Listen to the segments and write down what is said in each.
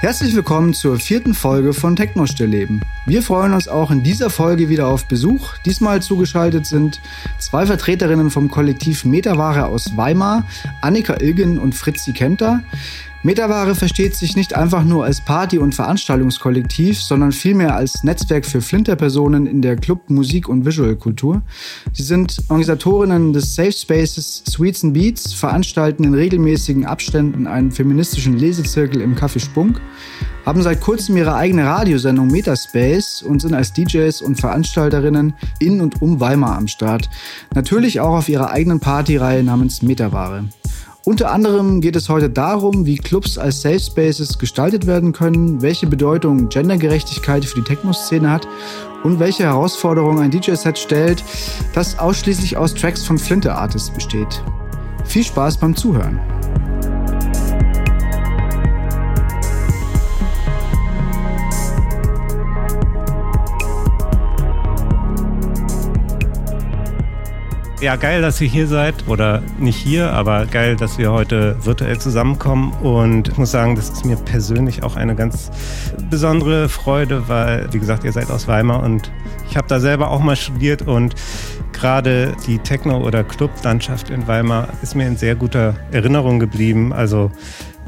Herzlich willkommen zur vierten Folge von Techno-Stillleben. Wir freuen uns auch in dieser Folge wieder auf Besuch. Diesmal zugeschaltet sind zwei Vertreterinnen vom Kollektiv Metaware aus Weimar, Annika Ilgen und Fritzi Kenter. Metaware versteht sich nicht einfach nur als Party- und Veranstaltungskollektiv, sondern vielmehr als Netzwerk für Flinterpersonen in der Club-, Musik- und Visual-Kultur. Sie sind Organisatorinnen des Safe Spaces Sweets and Beats, veranstalten in regelmäßigen Abständen einen feministischen Lesezirkel im Café Spunk, haben seit kurzem ihre eigene Radiosendung Metaspace und sind als DJs und Veranstalterinnen in und um Weimar am Start. Natürlich auch auf ihrer eigenen Partyreihe namens Metaware. Unter anderem geht es heute darum, wie Clubs als Safe Spaces gestaltet werden können, welche Bedeutung Gendergerechtigkeit für die Techno-Szene hat und welche Herausforderungen ein DJ-Set stellt, das ausschließlich aus Tracks von Flinte-Artists besteht. Viel Spaß beim Zuhören! Ja, geil, dass ihr hier seid. Oder nicht hier, aber geil, dass wir heute virtuell zusammenkommen. Und ich muss sagen, das ist mir persönlich auch eine ganz besondere Freude, weil, wie gesagt, ihr seid aus Weimar und ich habe da selber auch mal studiert und gerade die Techno- oder Clublandschaft in Weimar ist mir in sehr guter Erinnerung geblieben. Also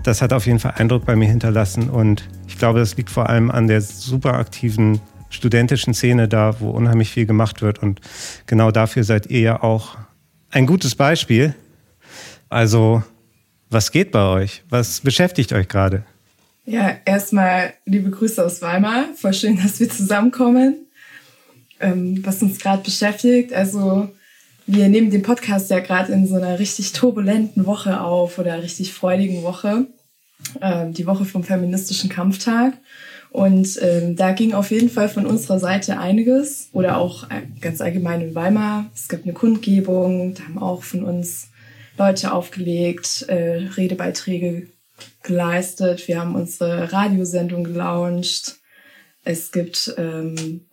das hat auf jeden Fall Eindruck bei mir hinterlassen und ich glaube, das liegt vor allem an der super aktiven studentischen Szene da, wo unheimlich viel gemacht wird. Und genau dafür seid ihr ja auch ein gutes Beispiel. Also, was geht bei euch? Was beschäftigt euch gerade? Ja, erstmal liebe Grüße aus Weimar. Voll schön, dass wir zusammenkommen. Ähm, was uns gerade beschäftigt, also wir nehmen den Podcast ja gerade in so einer richtig turbulenten Woche auf oder richtig freudigen Woche. Ähm, die Woche vom feministischen Kampftag. Und ähm, da ging auf jeden Fall von unserer Seite einiges oder auch äh, ganz allgemein in Weimar. Es gab eine Kundgebung, da haben auch von uns Leute aufgelegt, äh, Redebeiträge geleistet. Wir haben unsere Radiosendung gelauncht. Es gibt ähm,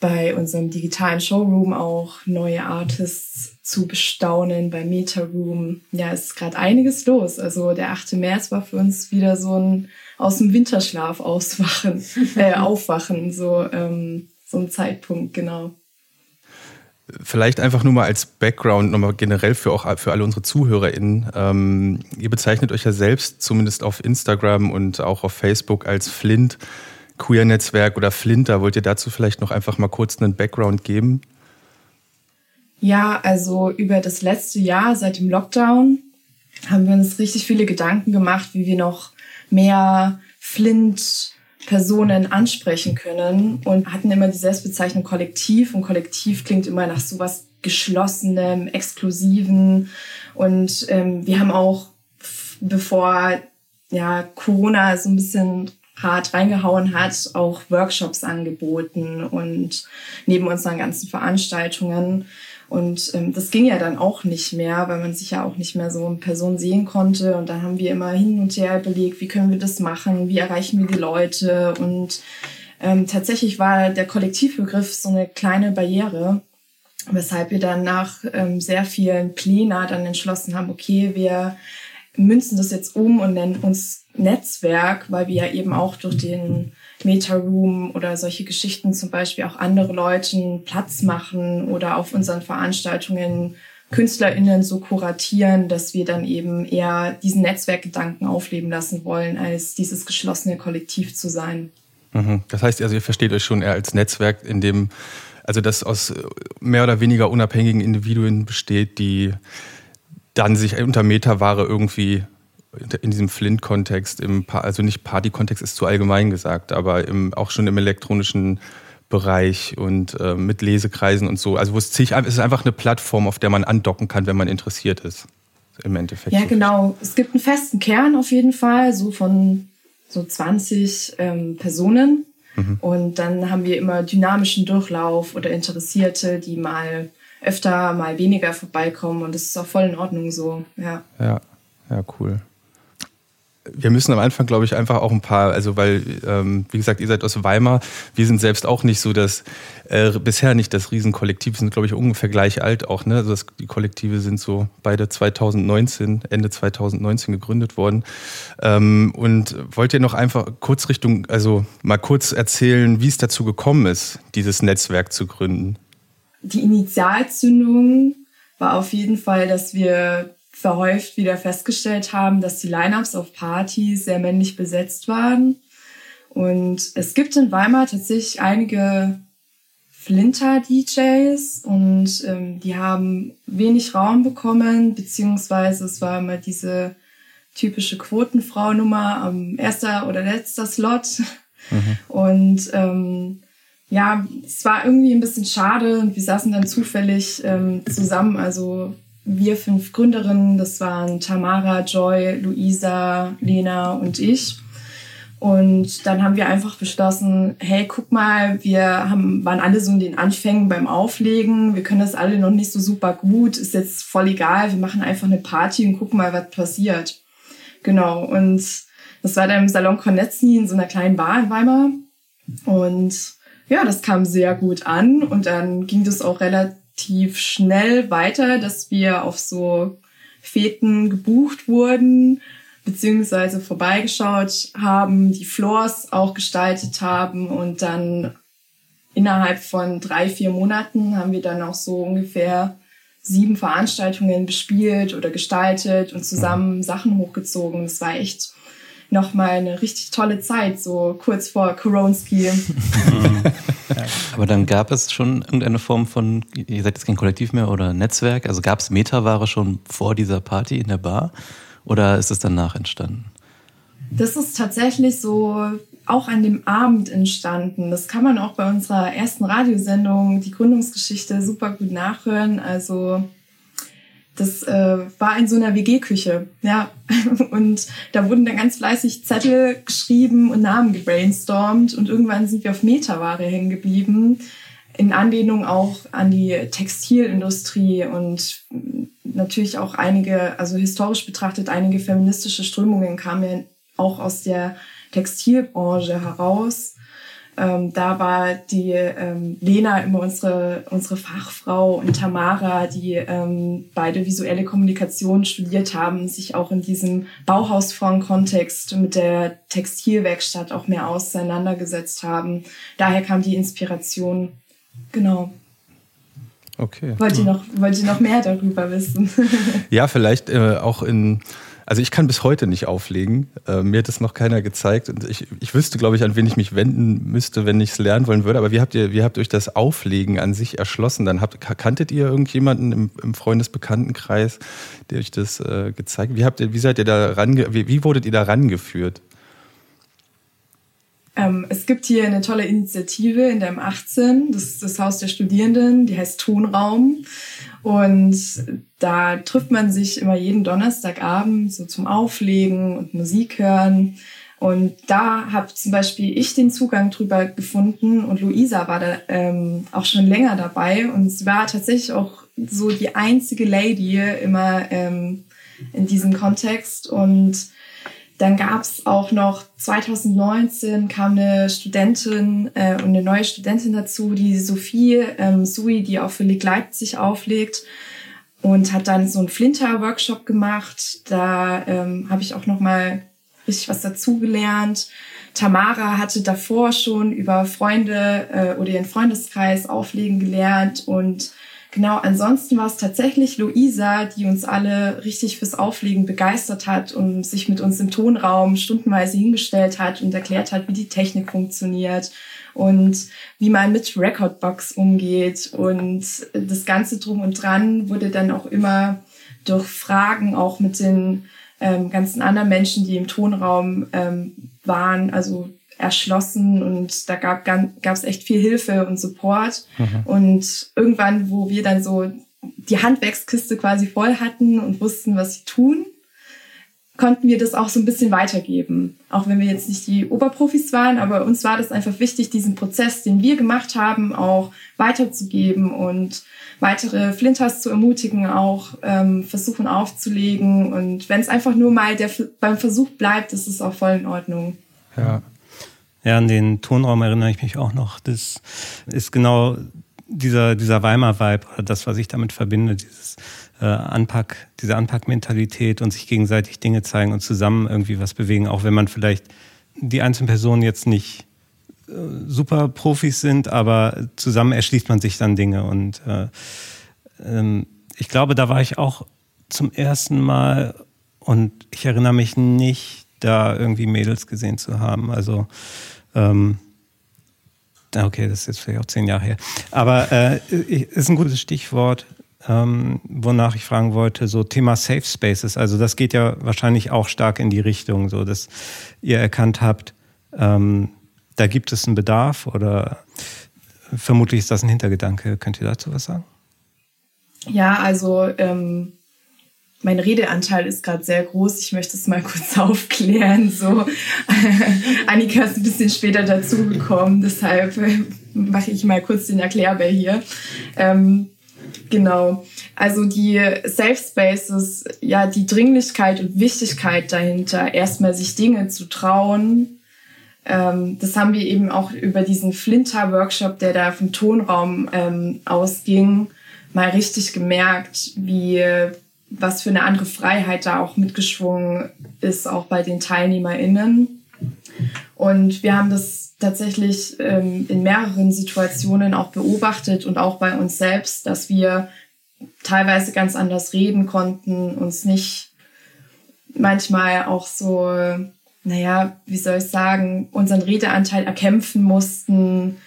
bei unserem digitalen Showroom auch neue Artists zu bestaunen, bei Meta Room. Ja, es ist gerade einiges los. Also der 8. März war für uns wieder so ein aus dem Winterschlaf auswachen, äh, aufwachen, so, ähm, so ein Zeitpunkt, genau. Vielleicht einfach nur mal als Background, nochmal generell für auch für alle unsere ZuhörerInnen. Ähm, ihr bezeichnet euch ja selbst, zumindest auf Instagram und auch auf Facebook, als Flint Queer-Netzwerk oder Flinter. Wollt ihr dazu vielleicht noch einfach mal kurz einen Background geben? Ja, also über das letzte Jahr seit dem Lockdown haben wir uns richtig viele Gedanken gemacht, wie wir noch mehr Flint-Personen ansprechen können und hatten immer die Selbstbezeichnung Kollektiv. Und Kollektiv klingt immer nach sowas Geschlossenem, Exklusiven. Und ähm, wir haben auch, bevor ja, Corona so ein bisschen hart reingehauen hat, auch Workshops angeboten und neben unseren ganzen Veranstaltungen und ähm, das ging ja dann auch nicht mehr, weil man sich ja auch nicht mehr so in Person sehen konnte. Und dann haben wir immer hin und her überlegt, wie können wir das machen, wie erreichen wir die Leute. Und ähm, tatsächlich war der Kollektivbegriff so eine kleine Barriere, weshalb wir dann nach ähm, sehr vielen Plänen dann entschlossen haben, okay, wir münzen das jetzt um und nennen uns Netzwerk, weil wir ja eben auch durch den Meta-Room oder solche Geschichten zum Beispiel auch andere Leuten Platz machen oder auf unseren Veranstaltungen KünstlerInnen so kuratieren, dass wir dann eben eher diesen Netzwerkgedanken aufleben lassen wollen, als dieses geschlossene Kollektiv zu sein. Mhm. Das heißt also, ihr versteht euch schon eher als Netzwerk, in dem, also das aus mehr oder weniger unabhängigen Individuen besteht, die dann sich unter Metaware irgendwie in diesem Flint-Kontext, also nicht Party-Kontext ist zu allgemein gesagt, aber im, auch schon im elektronischen Bereich und äh, mit Lesekreisen und so. Also wo es, zig, es ist einfach eine Plattform, auf der man andocken kann, wenn man interessiert ist. Im Endeffekt. Ja, genau. Es gibt einen festen Kern auf jeden Fall, so von so 20 ähm, Personen. Mhm. Und dann haben wir immer dynamischen Durchlauf oder Interessierte, die mal öfter, mal weniger vorbeikommen. Und das ist auch voll in Ordnung so, ja. Ja, ja, cool. Wir müssen am Anfang, glaube ich, einfach auch ein paar, also weil, ähm, wie gesagt, ihr seid aus Weimar, wir sind selbst auch nicht so das, äh, bisher nicht das Riesenkollektiv, wir sind, glaube ich, ungefähr gleich alt auch, ne? Also das, die Kollektive sind so beide 2019, Ende 2019 gegründet worden. Ähm, und wollt ihr noch einfach kurz Richtung, also mal kurz erzählen, wie es dazu gekommen ist, dieses Netzwerk zu gründen? Die Initialzündung war auf jeden Fall, dass wir verhäuft wieder festgestellt haben, dass die Lineups auf Partys sehr männlich besetzt waren. Und es gibt in Weimar tatsächlich einige Flinter-DJs und ähm, die haben wenig Raum bekommen, beziehungsweise es war immer diese typische Quotenfrau-Nummer am erster oder letzter Slot. Mhm. Und ähm, ja, es war irgendwie ein bisschen schade und wir saßen dann zufällig ähm, zusammen, also wir fünf Gründerinnen, das waren Tamara, Joy, Luisa, Lena und ich. Und dann haben wir einfach beschlossen, hey, guck mal, wir haben, waren alle so in den Anfängen beim Auflegen. Wir können das alle noch nicht so super gut. Ist jetzt voll egal. Wir machen einfach eine Party und gucken mal, was passiert. Genau. Und das war dann im Salon Kornetzny in so einer kleinen Bar in Weimar. Und ja, das kam sehr gut an. Und dann ging das auch relativ relativ schnell weiter, dass wir auf so Feten gebucht wurden, beziehungsweise vorbeigeschaut haben, die Floors auch gestaltet haben und dann innerhalb von drei, vier Monaten haben wir dann auch so ungefähr sieben Veranstaltungen bespielt oder gestaltet und zusammen mhm. Sachen hochgezogen. Das war echt nochmal eine richtig tolle Zeit, so kurz vor Koronski. Aber dann gab es schon irgendeine Form von, ihr seid jetzt kein Kollektiv mehr oder Netzwerk, also gab es Metaware schon vor dieser Party in der Bar oder ist es danach entstanden? Das ist tatsächlich so auch an dem Abend entstanden. Das kann man auch bei unserer ersten Radiosendung, die Gründungsgeschichte, super gut nachhören. Also das äh, war in so einer WG-Küche, ja. Und da wurden dann ganz fleißig Zettel geschrieben und Namen gebrainstormt und irgendwann sind wir auf Metaware hängen geblieben. In Anlehnung auch an die Textilindustrie und natürlich auch einige, also historisch betrachtet, einige feministische Strömungen kamen ja auch aus der Textilbranche heraus. Ähm, da war die ähm, Lena immer unsere, unsere Fachfrau und Tamara, die ähm, beide visuelle Kommunikation studiert haben, sich auch in diesem Bauhausfrauen-Kontext mit der Textilwerkstatt auch mehr auseinandergesetzt haben. Daher kam die Inspiration. Genau. Okay. Wollt ihr noch, wollt ihr noch mehr darüber wissen? ja, vielleicht äh, auch in also ich kann bis heute nicht auflegen. Äh, mir hat das noch keiner gezeigt. Und ich, ich wüsste, glaube ich, an wen ich mich wenden müsste, wenn ich es lernen wollen würde. Aber wie habt ihr, wie habt euch das Auflegen an sich erschlossen? Dann habt, kanntet ihr irgendjemanden im, im Freundesbekanntenkreis, der euch das äh, gezeigt? Wie habt ihr, wie seid ihr da range, wie, wie wurdet ihr da rangeführt? Ähm, es gibt hier eine tolle Initiative in der M18, das ist das Haus der Studierenden, die heißt Tonraum. Und da trifft man sich immer jeden Donnerstagabend so zum Auflegen und Musik hören. Und da habe zum Beispiel ich den Zugang drüber gefunden und Luisa war da ähm, auch schon länger dabei und sie war tatsächlich auch so die einzige Lady immer ähm, in diesem Kontext und dann gab es auch noch 2019 kam eine Studentin äh, und eine neue Studentin dazu, die Sophie ähm, Sui, die auch für Lig Leipzig auflegt und hat dann so einen Flinter-Workshop gemacht. Da ähm, habe ich auch noch mal richtig was dazugelernt. Tamara hatte davor schon über Freunde äh, oder ihren Freundeskreis auflegen gelernt und Genau, ansonsten war es tatsächlich Luisa, die uns alle richtig fürs Auflegen begeistert hat und sich mit uns im Tonraum stundenweise hingestellt hat und erklärt hat, wie die Technik funktioniert und wie man mit Recordbox umgeht. Und das Ganze drum und dran wurde dann auch immer durch Fragen auch mit den ähm, ganzen anderen Menschen, die im Tonraum ähm, waren, also erschlossen und da gab es echt viel Hilfe und Support. Mhm. Und irgendwann, wo wir dann so die Handwerkskiste quasi voll hatten und wussten, was sie tun, konnten wir das auch so ein bisschen weitergeben. Auch wenn wir jetzt nicht die Oberprofis waren, aber uns war das einfach wichtig, diesen Prozess, den wir gemacht haben, auch weiterzugeben und weitere Flinters zu ermutigen, auch ähm, versuchen aufzulegen. Und wenn es einfach nur mal der, beim Versuch bleibt, ist es auch voll in Ordnung. Ja. Ja, an den Tonraum erinnere ich mich auch noch. Das ist genau dieser, dieser Weimar-Vibe oder das, was ich damit verbinde, dieses äh, Anpack, diese Anpackmentalität und sich gegenseitig Dinge zeigen und zusammen irgendwie was bewegen, auch wenn man vielleicht die einzelnen Personen jetzt nicht äh, super Profis sind, aber zusammen erschließt man sich dann Dinge und äh, ähm, ich glaube, da war ich auch zum ersten Mal und ich erinnere mich nicht, da irgendwie Mädels gesehen zu haben. Also ähm, okay, das ist jetzt vielleicht auch zehn Jahre her. Aber äh, ist ein gutes Stichwort, ähm, wonach ich fragen wollte, so Thema Safe Spaces. Also das geht ja wahrscheinlich auch stark in die Richtung, so dass ihr erkannt habt, ähm, da gibt es einen Bedarf oder vermutlich ist das ein Hintergedanke. Könnt ihr dazu was sagen? Ja, also ähm, mein Redeanteil ist gerade sehr groß. Ich möchte es mal kurz aufklären. So, Annika ist ein bisschen später dazugekommen, deshalb äh, mache ich mal kurz den Erklärbär hier. Ähm, genau. Also die Safe Spaces, ja, die Dringlichkeit und Wichtigkeit dahinter, erstmal sich Dinge zu trauen. Ähm, das haben wir eben auch über diesen Flinter-Workshop, der da vom Tonraum ähm, ausging, mal richtig gemerkt, wie was für eine andere Freiheit da auch mitgeschwungen ist, auch bei den TeilnehmerInnen. Und wir haben das tatsächlich ähm, in mehreren Situationen auch beobachtet und auch bei uns selbst, dass wir teilweise ganz anders reden konnten, uns nicht manchmal auch so, naja, wie soll ich sagen, unseren Redeanteil erkämpfen mussten,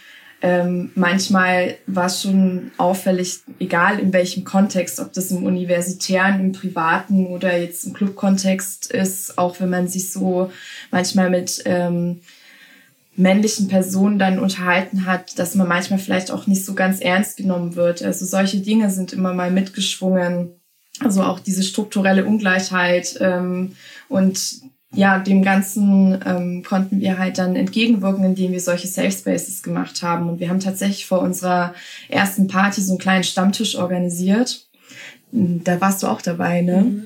ähm, manchmal war es schon auffällig, egal in welchem Kontext, ob das im universitären, im privaten oder jetzt im Clubkontext ist, auch wenn man sich so manchmal mit ähm, männlichen Personen dann unterhalten hat, dass man manchmal vielleicht auch nicht so ganz ernst genommen wird. Also solche Dinge sind immer mal mitgeschwungen. Also auch diese strukturelle Ungleichheit ähm, und ja, dem Ganzen ähm, konnten wir halt dann entgegenwirken, indem wir solche Safe Spaces gemacht haben. Und wir haben tatsächlich vor unserer ersten Party so einen kleinen Stammtisch organisiert. Da warst du auch dabei, ne? Mhm.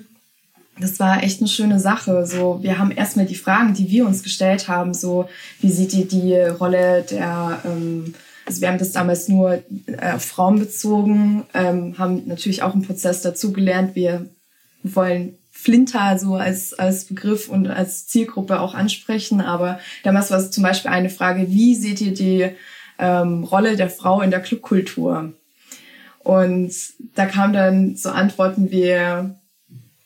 Das war echt eine schöne Sache. So, wir haben erstmal die Fragen, die wir uns gestellt haben, so, wie seht ihr die Rolle der, ähm, also wir haben das damals nur äh, auf Frauen bezogen, ähm, haben natürlich auch im Prozess dazugelernt. Wir wollen Flinter so als, als Begriff und als Zielgruppe auch ansprechen. Aber damals war es zum Beispiel eine Frage, wie seht ihr die ähm, Rolle der Frau in der Clubkultur? Und da kam dann so Antworten wie,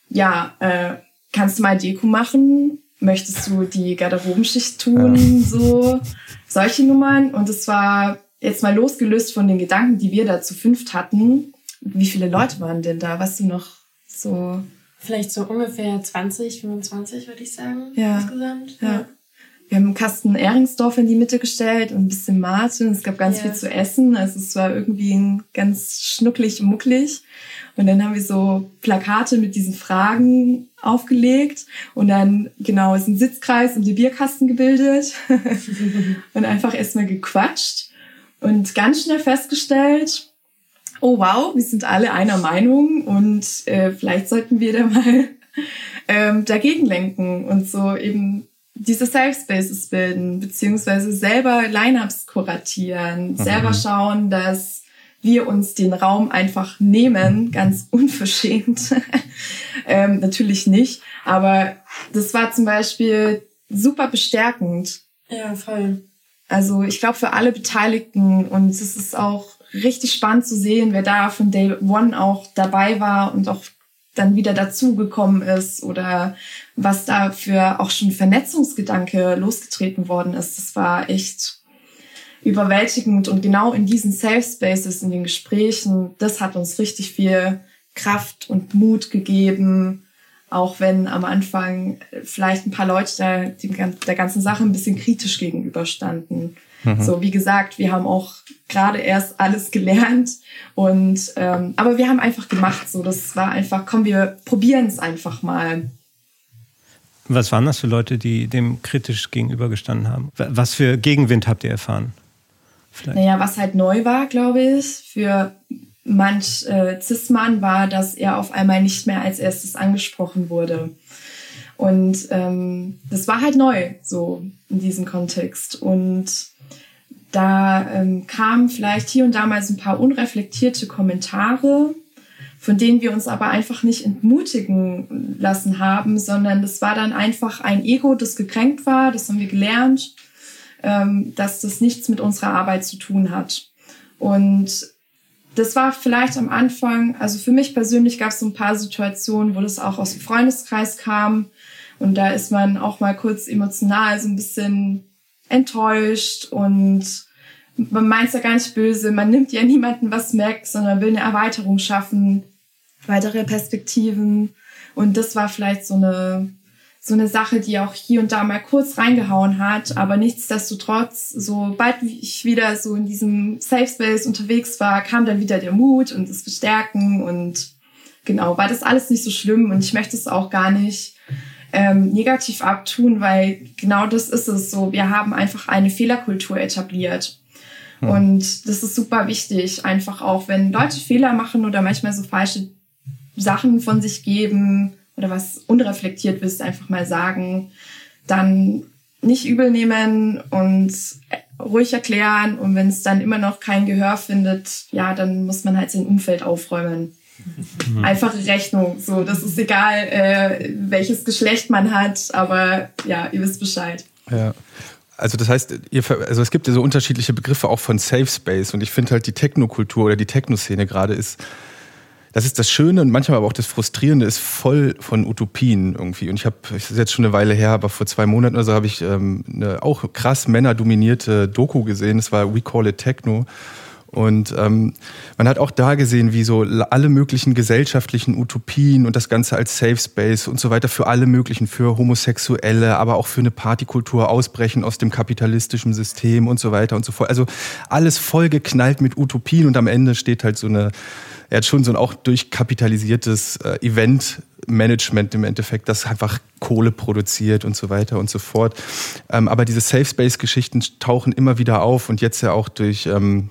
ja, äh, kannst du mal Deko machen? Möchtest du die Garderobenschicht tun? Ja. So, solche Nummern. Und es war jetzt mal losgelöst von den Gedanken, die wir da zu fünft hatten. Wie viele Leute waren denn da? Weißt du noch so? Vielleicht so ungefähr 20, 25, würde ich sagen, ja. insgesamt. Ja. ja. Wir haben einen Kasten Ehringsdorf in die Mitte gestellt und ein bisschen Martin. Es gab ganz ja. viel zu essen. Also es war irgendwie ganz schnucklig, mucklig. Und dann haben wir so Plakate mit diesen Fragen aufgelegt und dann genau ist ein Sitzkreis und die Bierkasten gebildet und einfach erstmal gequatscht und ganz schnell festgestellt, oh wow, wir sind alle einer Meinung und äh, vielleicht sollten wir da mal ähm, dagegen lenken und so eben diese Safe Spaces bilden, beziehungsweise selber Lineups kuratieren, mhm. selber schauen, dass wir uns den Raum einfach nehmen, ganz unverschämt. ähm, natürlich nicht, aber das war zum Beispiel super bestärkend. Ja, voll. Also ich glaube für alle Beteiligten und es ist auch richtig spannend zu sehen, wer da von Day One auch dabei war und auch dann wieder dazugekommen ist oder was da für auch schon Vernetzungsgedanke losgetreten worden ist. Das war echt überwältigend und genau in diesen Safe Spaces, in den Gesprächen, das hat uns richtig viel Kraft und Mut gegeben, auch wenn am Anfang vielleicht ein paar Leute da der ganzen Sache ein bisschen kritisch gegenüberstanden. Mhm. So, wie gesagt, wir haben auch gerade erst alles gelernt und ähm, aber wir haben einfach gemacht. So, das war einfach, komm, wir probieren es einfach mal. Was waren das für Leute, die dem kritisch gegenübergestanden haben? Was für Gegenwind habt ihr erfahren? Vielleicht. Naja, was halt neu war, glaube ich, für manch äh, Cis-Mann war, dass er auf einmal nicht mehr als erstes angesprochen wurde. Und ähm, das war halt neu, so in diesem Kontext. Und da ähm, kamen vielleicht hier und da mal so ein paar unreflektierte Kommentare, von denen wir uns aber einfach nicht entmutigen lassen haben, sondern das war dann einfach ein Ego, das gekränkt war, das haben wir gelernt, ähm, dass das nichts mit unserer Arbeit zu tun hat. Und das war vielleicht am Anfang, also für mich persönlich gab es so ein paar Situationen, wo das auch aus dem Freundeskreis kam. Und da ist man auch mal kurz emotional so ein bisschen enttäuscht und man meint es ja gar nicht böse. Man nimmt ja niemanden was weg, sondern will eine Erweiterung schaffen, weitere Perspektiven. Und das war vielleicht so eine so eine Sache, die auch hier und da mal kurz reingehauen hat, aber nichtsdestotrotz, sobald ich wieder so in diesem Safe Space unterwegs war, kam dann wieder der Mut und das Bestärken und genau, war das alles nicht so schlimm und ich möchte es auch gar nicht ähm, negativ abtun, weil genau das ist es so. Wir haben einfach eine Fehlerkultur etabliert. Hm. Und das ist super wichtig, einfach auch, wenn Leute Fehler machen oder manchmal so falsche Sachen von sich geben, oder was unreflektiert bist, einfach mal sagen, dann nicht übel nehmen und ruhig erklären und wenn es dann immer noch kein Gehör findet, ja, dann muss man halt sein Umfeld aufräumen. Mhm. Einfache Rechnung, so, das ist egal, äh, welches Geschlecht man hat, aber ja, ihr wisst Bescheid. Ja. Also das heißt, ihr, also es gibt ja so unterschiedliche Begriffe auch von Safe Space und ich finde halt die Technokultur oder die Techno-Szene gerade ist das ist das Schöne und manchmal aber auch das Frustrierende, ist voll von Utopien irgendwie. Und ich habe, es ist jetzt schon eine Weile her, aber vor zwei Monaten oder so habe ich ähm, eine auch krass männerdominierte Doku gesehen. Das war We Call It Techno. Und ähm, man hat auch da gesehen, wie so alle möglichen gesellschaftlichen Utopien und das Ganze als Safe Space und so weiter für alle möglichen, für Homosexuelle, aber auch für eine Partykultur ausbrechen aus dem kapitalistischen System und so weiter und so fort. Also alles vollgeknallt mit Utopien und am Ende steht halt so eine er hat schon so ein auch durchkapitalisiertes äh, Event-Management im Endeffekt, das einfach Kohle produziert und so weiter und so fort. Ähm, aber diese Safe Space-Geschichten tauchen immer wieder auf und jetzt ja auch durch ähm,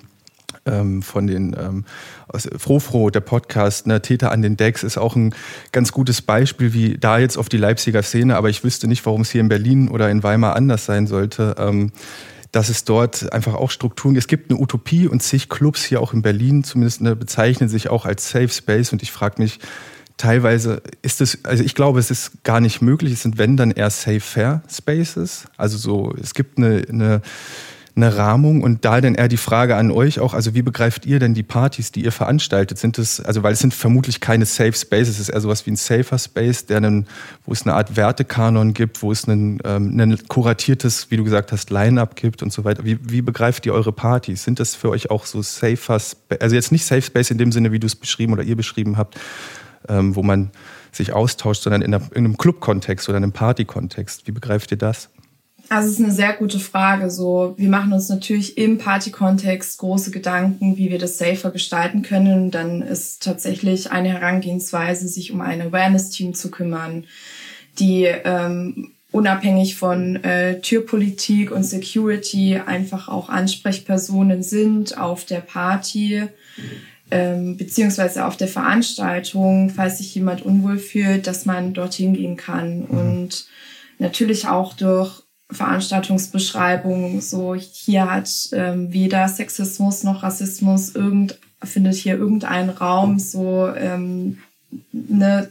ähm, von den ähm, aus Frofro, der Podcast, ne, Täter an den Decks, ist auch ein ganz gutes Beispiel, wie da jetzt auf die Leipziger Szene, aber ich wüsste nicht, warum es hier in Berlin oder in Weimar anders sein sollte. Ähm, dass es dort einfach auch Strukturen gibt. Es gibt eine Utopie und zig Clubs hier auch in Berlin zumindest ne, bezeichnen sich auch als Safe Space und ich frage mich, teilweise ist es, also ich glaube, es ist gar nicht möglich. Es sind, wenn dann eher Safe Fair Spaces. Also so, es gibt eine, eine eine Rahmung und da dann eher die Frage an euch auch, also wie begreift ihr denn die Partys, die ihr veranstaltet? Sind es, also weil es sind vermutlich keine Safe Spaces, es ist eher sowas wie ein safer Space, der einen, wo es eine Art Wertekanon gibt, wo es ein, ähm, ein kuratiertes, wie du gesagt hast, Line-Up gibt und so weiter. Wie, wie begreift ihr eure Partys? Sind das für euch auch so safer, also jetzt nicht Safe Space in dem Sinne, wie du es beschrieben oder ihr beschrieben habt, ähm, wo man sich austauscht, sondern in, einer, in einem Club-Kontext oder einem Party-Kontext. Wie begreift ihr das? Also es ist eine sehr gute Frage. So, wir machen uns natürlich im Party-Kontext große Gedanken, wie wir das safer gestalten können. Und dann ist tatsächlich eine Herangehensweise, sich um ein Awareness-Team zu kümmern, die ähm, unabhängig von äh, Türpolitik und Security einfach auch Ansprechpersonen sind auf der Party. Ähm, beziehungsweise auf der Veranstaltung, falls sich jemand unwohl fühlt, dass man dorthin gehen kann. Mhm. Und natürlich auch durch Veranstaltungsbeschreibung, so hier hat ähm, weder Sexismus noch Rassismus irgend, findet hier irgendein Raum, so ähm, ne,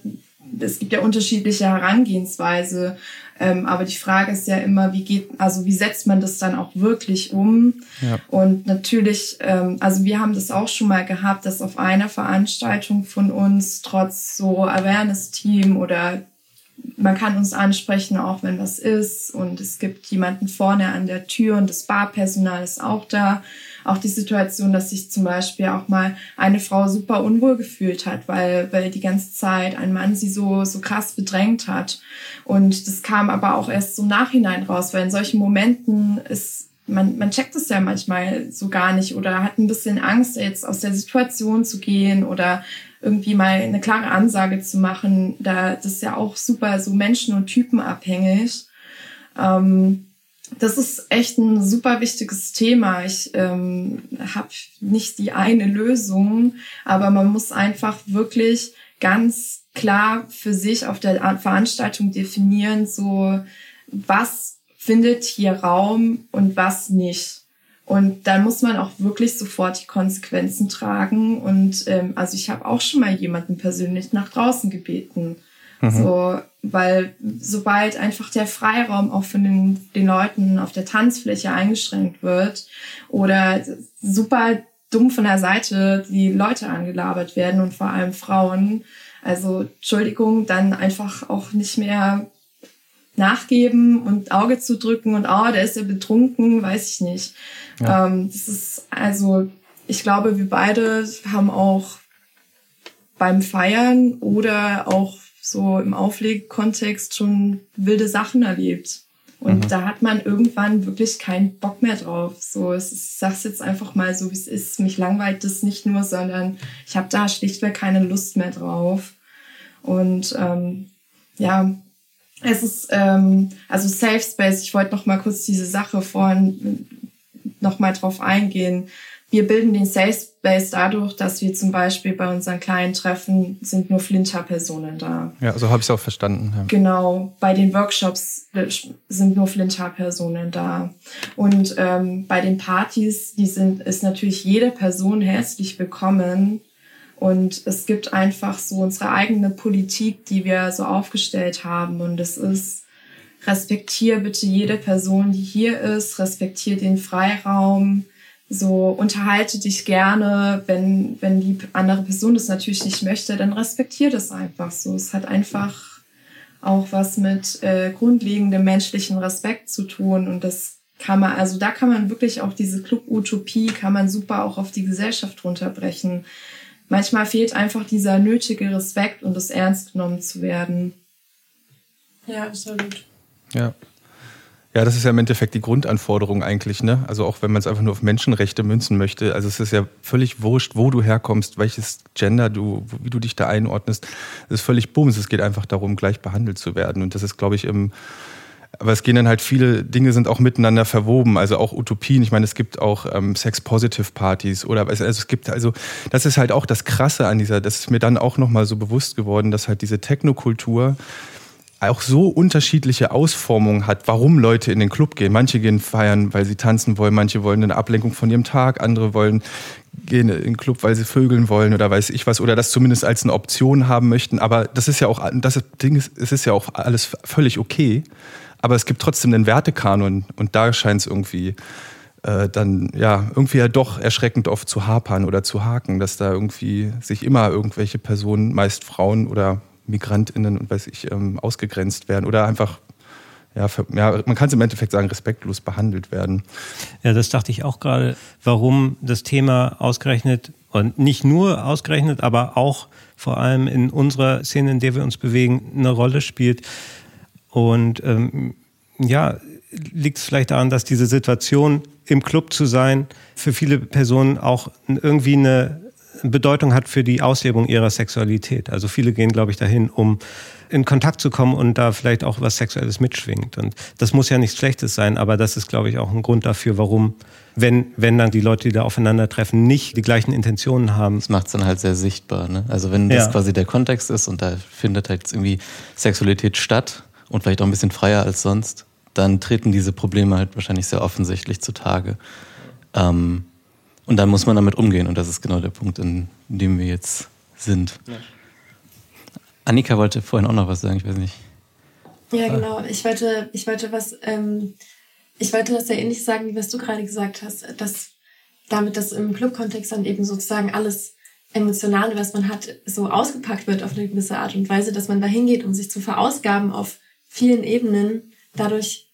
es gibt ja unterschiedliche Herangehensweise, ähm, aber die Frage ist ja immer, wie geht, also wie setzt man das dann auch wirklich um? Ja. Und natürlich, ähm, also wir haben das auch schon mal gehabt, dass auf einer Veranstaltung von uns trotz so Awareness-Team oder man kann uns ansprechen, auch wenn was ist. Und es gibt jemanden vorne an der Tür und das Barpersonal ist auch da. Auch die Situation, dass sich zum Beispiel auch mal eine Frau super unwohl gefühlt hat, weil, weil die ganze Zeit ein Mann sie so, so krass bedrängt hat. Und das kam aber auch erst zum Nachhinein raus, weil in solchen Momenten ist man, man checkt es ja manchmal so gar nicht oder hat ein bisschen Angst, jetzt aus der Situation zu gehen oder irgendwie mal eine klare Ansage zu machen. Da, das ist ja auch super so Menschen- und Typen abhängig. Ähm, das ist echt ein super wichtiges Thema. Ich ähm, habe nicht die eine Lösung, aber man muss einfach wirklich ganz klar für sich auf der Veranstaltung definieren, so was findet hier Raum und was nicht. Und dann muss man auch wirklich sofort die Konsequenzen tragen. Und ähm, also ich habe auch schon mal jemanden persönlich nach draußen gebeten. Mhm. So, weil sobald einfach der Freiraum auch von den, den Leuten auf der Tanzfläche eingeschränkt wird oder super dumm von der Seite die Leute angelabert werden und vor allem Frauen, also Entschuldigung, dann einfach auch nicht mehr nachgeben und Auge zu drücken und oh, der ist ja betrunken, weiß ich nicht. Ja. Ähm, das ist also, ich glaube, wir beide haben auch beim Feiern oder auch so im Auflegkontext schon wilde Sachen erlebt. Und mhm. da hat man irgendwann wirklich keinen Bock mehr drauf. So, es ist, ich sag's jetzt einfach mal so, wie es ist. Mich langweilt das nicht nur, sondern ich habe da schlichtweg keine Lust mehr drauf. Und ähm, ja, es ist ähm, also Safe Space. Ich wollte noch mal kurz diese Sache vorhin noch mal drauf eingehen. Wir bilden den Safe Space dadurch, dass wir zum Beispiel bei unseren kleinen Treffen sind nur Flinter-Personen da. Ja, so habe ich es auch verstanden. Ja. Genau, bei den Workshops sind nur Flinter-Personen da. Und ähm, bei den Partys, die sind, ist natürlich jede Person herzlich willkommen. Und es gibt einfach so unsere eigene Politik, die wir so aufgestellt haben. Und es ist, respektier bitte jede Person, die hier ist, respektier den Freiraum, so unterhalte dich gerne, wenn, wenn die andere Person das natürlich nicht möchte, dann respektier das einfach so. Es hat einfach auch was mit äh, grundlegendem menschlichen Respekt zu tun und das kann man, also da kann man wirklich auch diese Club-Utopie, kann man super auch auf die Gesellschaft runterbrechen manchmal fehlt einfach dieser nötige Respekt und das ernst genommen zu werden. Ja, absolut. Ja. Ja, das ist ja im Endeffekt die Grundanforderung eigentlich, ne? Also auch wenn man es einfach nur auf Menschenrechte münzen möchte. Also es ist ja völlig wurscht, wo du herkommst, welches Gender du, wie du dich da einordnest. Das ist völlig bums. Es geht einfach darum, gleich behandelt zu werden. Und das ist, glaube ich, im, aber es gehen dann halt viele Dinge sind auch miteinander verwoben, also auch Utopien. Ich meine, es gibt auch ähm, Sex-Positive-Partys oder also es gibt also das ist halt auch das Krasse an dieser. Das ist mir dann auch noch mal so bewusst geworden, dass halt diese Technokultur auch so unterschiedliche Ausformungen hat, warum Leute in den Club gehen. Manche gehen feiern, weil sie tanzen wollen, manche wollen eine Ablenkung von ihrem Tag, andere wollen gehen in den Club, weil sie vögeln wollen oder weiß ich was oder das zumindest als eine Option haben möchten. Aber das ist ja auch das Ding ist, es ist ja auch alles völlig okay. Aber es gibt trotzdem einen Wertekanon und da scheint es irgendwie äh, dann ja irgendwie ja doch erschreckend oft zu hapern oder zu haken, dass da irgendwie sich immer irgendwelche Personen, meist Frauen oder MigrantInnen und weiß ich, ähm, ausgegrenzt werden oder einfach ja, für, ja, man kann es im Endeffekt sagen, respektlos behandelt werden. Ja, das dachte ich auch gerade, warum das Thema ausgerechnet und nicht nur ausgerechnet, aber auch vor allem in unserer Szene, in der wir uns bewegen, eine Rolle spielt. Und ähm, ja, liegt es vielleicht daran, dass diese Situation im Club zu sein für viele Personen auch irgendwie eine Bedeutung hat für die Auslebung ihrer Sexualität. Also viele gehen, glaube ich, dahin, um in Kontakt zu kommen und da vielleicht auch was Sexuelles mitschwingt. Und das muss ja nichts Schlechtes sein, aber das ist, glaube ich, auch ein Grund dafür, warum, wenn, wenn dann die Leute, die da aufeinandertreffen, nicht die gleichen Intentionen haben. Das macht es dann halt sehr sichtbar. Ne? Also wenn das ja. quasi der Kontext ist und da findet halt irgendwie Sexualität statt, und vielleicht auch ein bisschen freier als sonst, dann treten diese Probleme halt wahrscheinlich sehr offensichtlich zutage. Ähm, und dann muss man damit umgehen und das ist genau der Punkt, in dem wir jetzt sind. Ja. Annika wollte vorhin auch noch was sagen, ich weiß nicht. Ja, genau. Ich wollte, ich wollte was, ähm, ich wollte das ja ähnlich sagen, wie was du gerade gesagt hast, dass damit das im Club-Kontext dann eben sozusagen alles Emotionale, was man hat, so ausgepackt wird auf eine gewisse Art und Weise, dass man da hingeht, um sich zu verausgaben auf vielen Ebenen dadurch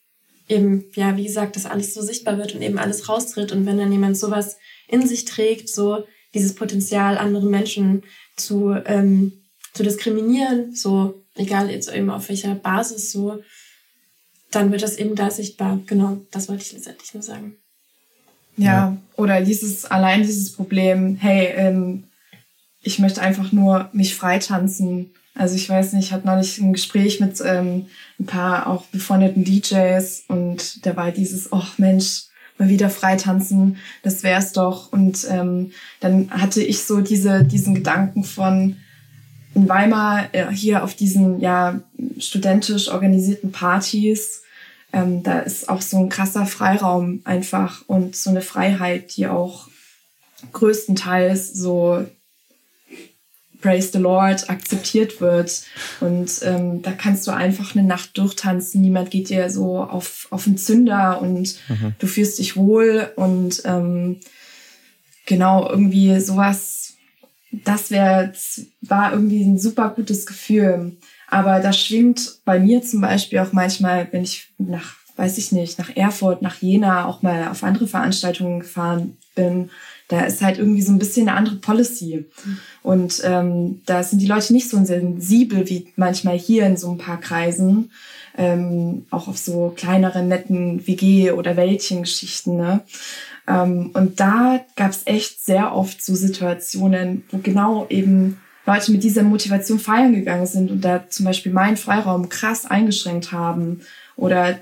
eben, ja, wie gesagt, dass alles so sichtbar wird und eben alles raustritt. Und wenn dann jemand sowas in sich trägt, so dieses Potenzial, andere Menschen zu, ähm, zu diskriminieren, so egal jetzt eben auf welcher Basis, so, dann wird das eben da sichtbar. Genau, das wollte ich letztendlich nur sagen. Ja, ja. oder dieses, allein dieses Problem, hey, ähm, ich möchte einfach nur mich freitanzen. Also ich weiß nicht, ich hatte neulich ein Gespräch mit ähm, ein paar auch befreundeten DJs und da war dieses, oh Mensch, mal wieder freitanzen, das wär's doch. Und ähm, dann hatte ich so diese, diesen Gedanken von in Weimar äh, hier auf diesen ja studentisch organisierten Partys, ähm, da ist auch so ein krasser Freiraum einfach und so eine Freiheit, die auch größtenteils so Praise the Lord akzeptiert wird. Und ähm, da kannst du einfach eine Nacht durchtanzen. Niemand geht dir so auf, auf den Zünder und mhm. du fühlst dich wohl. Und ähm, genau, irgendwie sowas, das wäre, war irgendwie ein super gutes Gefühl. Aber das schwingt bei mir zum Beispiel auch manchmal, wenn ich nach, weiß ich nicht, nach Erfurt, nach Jena auch mal auf andere Veranstaltungen gefahren bin, da ist halt irgendwie so ein bisschen eine andere Policy. Und ähm, da sind die Leute nicht so sensibel wie manchmal hier in so ein paar Kreisen. Ähm, auch auf so kleinere, netten WG- oder Wäldchengeschichten. Ne? Ähm, und da gab es echt sehr oft so Situationen, wo genau eben Leute mit dieser Motivation feiern gegangen sind und da zum Beispiel meinen Freiraum krass eingeschränkt haben oder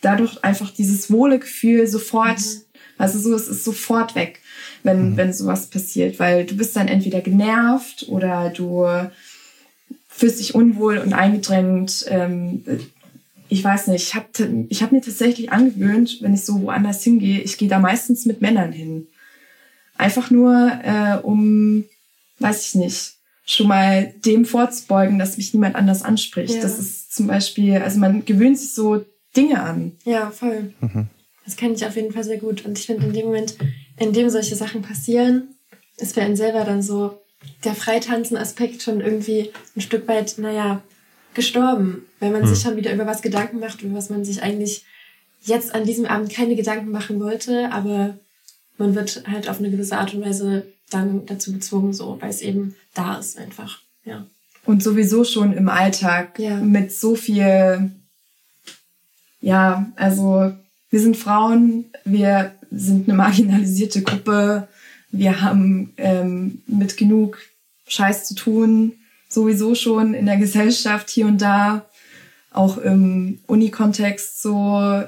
dadurch einfach dieses wohle Gefühl sofort, mhm. also so, es ist sofort weg wenn, mhm. wenn sowas passiert, weil du bist dann entweder genervt oder du fühlst dich unwohl und eingedrängt. Ähm, ich weiß nicht, ich habe ich hab mir tatsächlich angewöhnt, wenn ich so woanders hingehe, ich gehe da meistens mit Männern hin. Einfach nur, äh, um, weiß ich nicht, schon mal dem vorzubeugen, dass mich niemand anders anspricht. Ja. Das ist zum Beispiel, also man gewöhnt sich so Dinge an. Ja, voll. Mhm. Das kenne ich auf jeden Fall sehr gut. Und ich finde, in dem Moment, in dem solche Sachen passieren, ist für einen selber dann so der Freitanzen-Aspekt schon irgendwie ein Stück weit, naja, gestorben. Wenn man hm. sich schon wieder über was Gedanken macht, über was man sich eigentlich jetzt an diesem Abend keine Gedanken machen wollte, aber man wird halt auf eine gewisse Art und Weise dann dazu gezwungen, so, weil es eben da ist einfach, ja. Und sowieso schon im Alltag ja. mit so viel, ja, also wir sind Frauen, wir sind eine marginalisierte Gruppe, wir haben ähm, mit genug Scheiß zu tun, sowieso schon in der Gesellschaft hier und da, auch im Unikontext so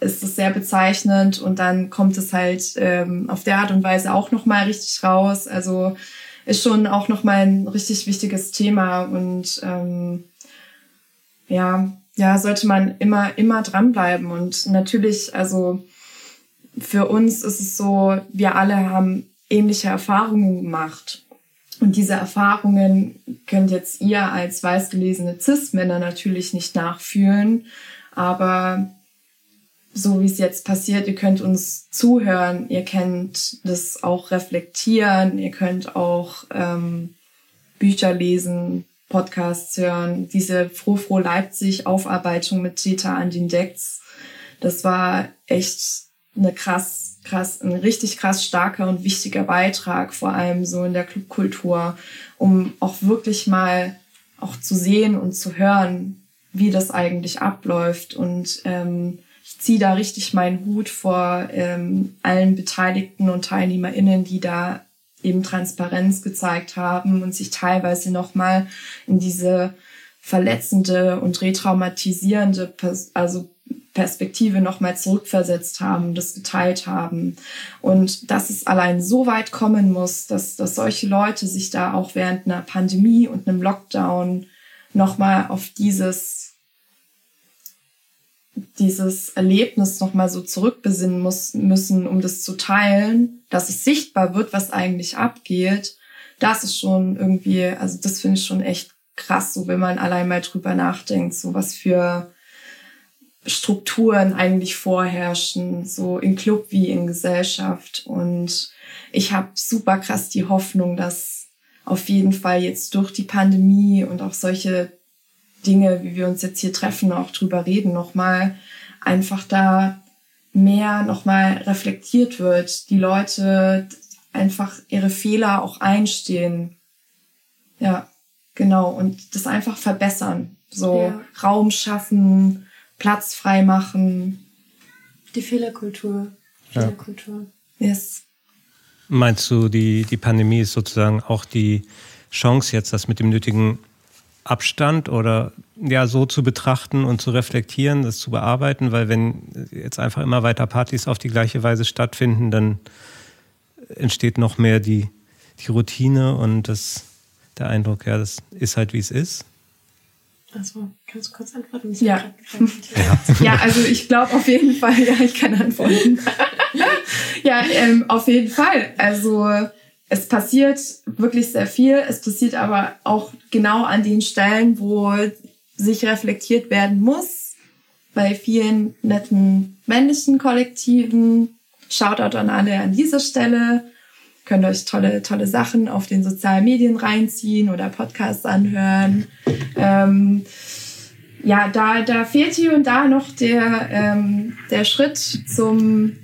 ist es sehr bezeichnend und dann kommt es halt ähm, auf der Art und Weise auch nochmal richtig raus. Also ist schon auch nochmal ein richtig wichtiges Thema und ähm, ja, ja, sollte man immer, immer dranbleiben. Und natürlich, also für uns ist es so, wir alle haben ähnliche Erfahrungen gemacht. Und diese Erfahrungen könnt jetzt ihr als weißgelesene Cis-Männer natürlich nicht nachfühlen. Aber so wie es jetzt passiert, ihr könnt uns zuhören, ihr könnt das auch reflektieren, ihr könnt auch ähm, Bücher lesen, Podcasts hören. Diese Froh Froh Leipzig Aufarbeitung mit Teta an den Decks. Das war echt eine krass, krass, ein richtig krass starker und wichtiger Beitrag, vor allem so in der Clubkultur, um auch wirklich mal auch zu sehen und zu hören, wie das eigentlich abläuft. Und ähm, ich ziehe da richtig meinen Hut vor ähm, allen Beteiligten und TeilnehmerInnen, die da eben Transparenz gezeigt haben und sich teilweise nochmal in diese verletzende und retraumatisierende also Perspektive nochmal zurückversetzt haben, das geteilt haben. Und dass es allein so weit kommen muss, dass, dass solche Leute sich da auch während einer Pandemie und einem Lockdown nochmal auf dieses dieses Erlebnis nochmal so zurückbesinnen muss, müssen, um das zu teilen, dass es sichtbar wird, was eigentlich abgeht, das ist schon irgendwie, also das finde ich schon echt krass, so wenn man allein mal drüber nachdenkt, so was für Strukturen eigentlich vorherrschen, so in Club wie in Gesellschaft. Und ich habe super krass die Hoffnung, dass auf jeden Fall jetzt durch die Pandemie und auch solche Dinge, wie wir uns jetzt hier treffen, auch drüber reden, nochmal einfach da mehr nochmal reflektiert wird, die Leute einfach ihre Fehler auch einstehen. Ja, genau. Und das einfach verbessern. So ja. Raum schaffen, Platz frei machen. Die Fehlerkultur. Fehlerkultur. Ja. Yes. Meinst du, die, die Pandemie ist sozusagen auch die Chance jetzt, das mit dem nötigen Abstand oder ja so zu betrachten und zu reflektieren, das zu bearbeiten, weil wenn jetzt einfach immer weiter Partys auf die gleiche Weise stattfinden, dann entsteht noch mehr die, die Routine und das, der Eindruck, ja, das ist halt wie es ist. Also, kannst du kurz antworten? Ja. ja. ja, also ich glaube auf jeden Fall, ja, ich kann antworten. ja, ähm, auf jeden Fall. Also es passiert wirklich sehr viel. Es passiert aber auch genau an den Stellen, wo sich reflektiert werden muss. Bei vielen netten männlichen Kollektiven. Shoutout an alle an dieser Stelle. Könnt euch tolle, tolle Sachen auf den sozialen Medien reinziehen oder Podcasts anhören. Ähm, ja, da, da fehlt hier und da noch der, ähm, der Schritt zum,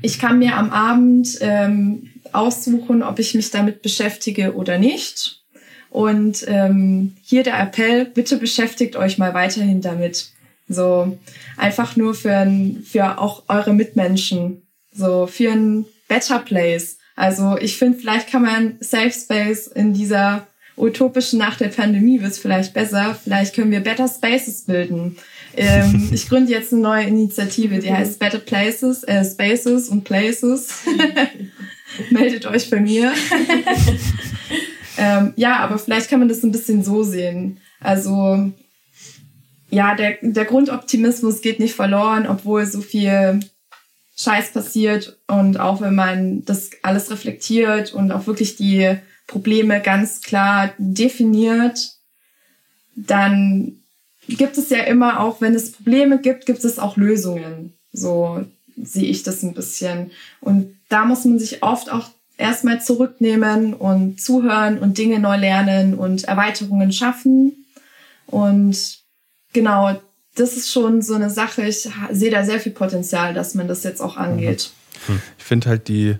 ich kann mir am Abend ähm, aussuchen, ob ich mich damit beschäftige oder nicht. Und ähm, hier der Appell, bitte beschäftigt euch mal weiterhin damit. So einfach nur für, für auch eure Mitmenschen. So für ein Better Place. Also ich finde, vielleicht kann man Safe Space in dieser utopischen nach der Pandemie wird es vielleicht besser. Vielleicht können wir Better Spaces bilden. Ähm, ich gründe jetzt eine neue Initiative, die heißt Better Places, äh, Spaces und Places. meldet euch bei mir. ähm, ja, aber vielleicht kann man das ein bisschen so sehen. Also ja, der, der Grundoptimismus geht nicht verloren, obwohl so viel Scheiß passiert und auch wenn man das alles reflektiert und auch wirklich die Probleme ganz klar definiert, dann gibt es ja immer auch, wenn es Probleme gibt, gibt es auch Lösungen. So sehe ich das ein bisschen. Und da muss man sich oft auch erstmal zurücknehmen und zuhören und Dinge neu lernen und Erweiterungen schaffen. Und genau, das ist schon so eine Sache. Ich sehe da sehr viel Potenzial, dass man das jetzt auch angeht. Hm. Ich finde halt die,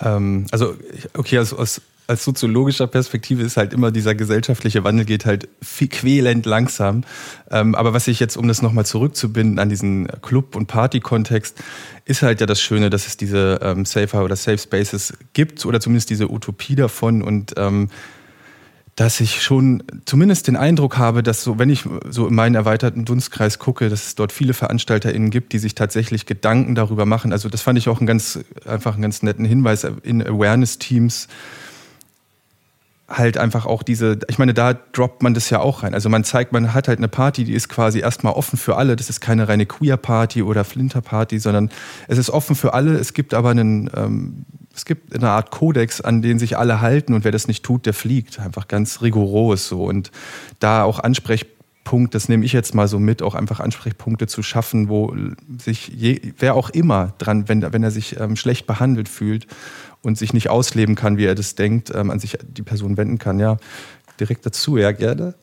ähm, also okay, also aus als soziologischer Perspektive ist halt immer dieser gesellschaftliche Wandel geht halt viel quälend langsam. Ähm, aber was ich jetzt, um das nochmal zurückzubinden an diesen Club- und Party-Kontext, ist halt ja das Schöne, dass es diese ähm, Safer oder Safe Spaces gibt oder zumindest diese Utopie davon und ähm, dass ich schon zumindest den Eindruck habe, dass so, wenn ich so in meinen erweiterten Dunstkreis gucke, dass es dort viele VeranstalterInnen gibt, die sich tatsächlich Gedanken darüber machen. Also das fand ich auch einen ganz, einfach einen ganz netten Hinweis in Awareness-Teams, halt einfach auch diese, ich meine, da droppt man das ja auch rein. Also man zeigt, man hat halt eine Party, die ist quasi erstmal offen für alle. Das ist keine reine Queer-Party oder Flinter-Party, sondern es ist offen für alle. Es gibt aber einen, ähm, es gibt eine Art Kodex, an den sich alle halten und wer das nicht tut, der fliegt. Einfach ganz rigoros so. Und da auch Ansprechpunkte, das nehme ich jetzt mal so mit, auch einfach Ansprechpunkte zu schaffen, wo sich je, wer auch immer dran, wenn, wenn er sich ähm, schlecht behandelt fühlt, und sich nicht ausleben kann, wie er das denkt, ähm, an sich die Person wenden kann. Ja, direkt dazu, ja, gerne.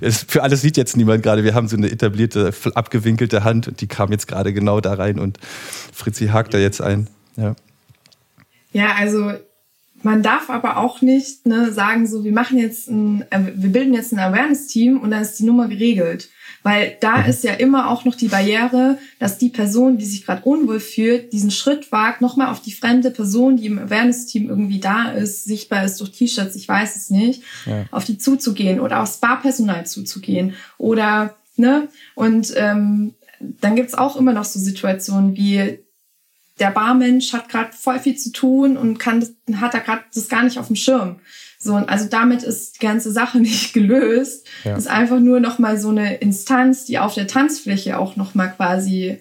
Für alles sieht jetzt niemand gerade. Wir haben so eine etablierte, abgewinkelte Hand und die kam jetzt gerade genau da rein und Fritzi hakt da jetzt ein. Ja, ja also man darf aber auch nicht ne, sagen, so wir machen jetzt ein, äh, wir bilden jetzt ein Awareness-Team und dann ist die Nummer geregelt. Weil da mhm. ist ja immer auch noch die Barriere, dass die Person, die sich gerade unwohl fühlt, diesen Schritt wagt, nochmal auf die fremde Person, die im Awareness-Team irgendwie da ist, sichtbar ist durch T-Shirts, ich weiß es nicht, ja. auf die zuzugehen oder aufs Barpersonal zuzugehen. Oder, ne? Und ähm, dann gibt's auch immer noch so Situationen wie der Barmensch hat gerade voll viel zu tun und kann hat da gerade das gar nicht auf dem Schirm. So, also damit ist die ganze Sache nicht gelöst. Ja. Ist einfach nur nochmal so eine Instanz, die auf der Tanzfläche auch nochmal quasi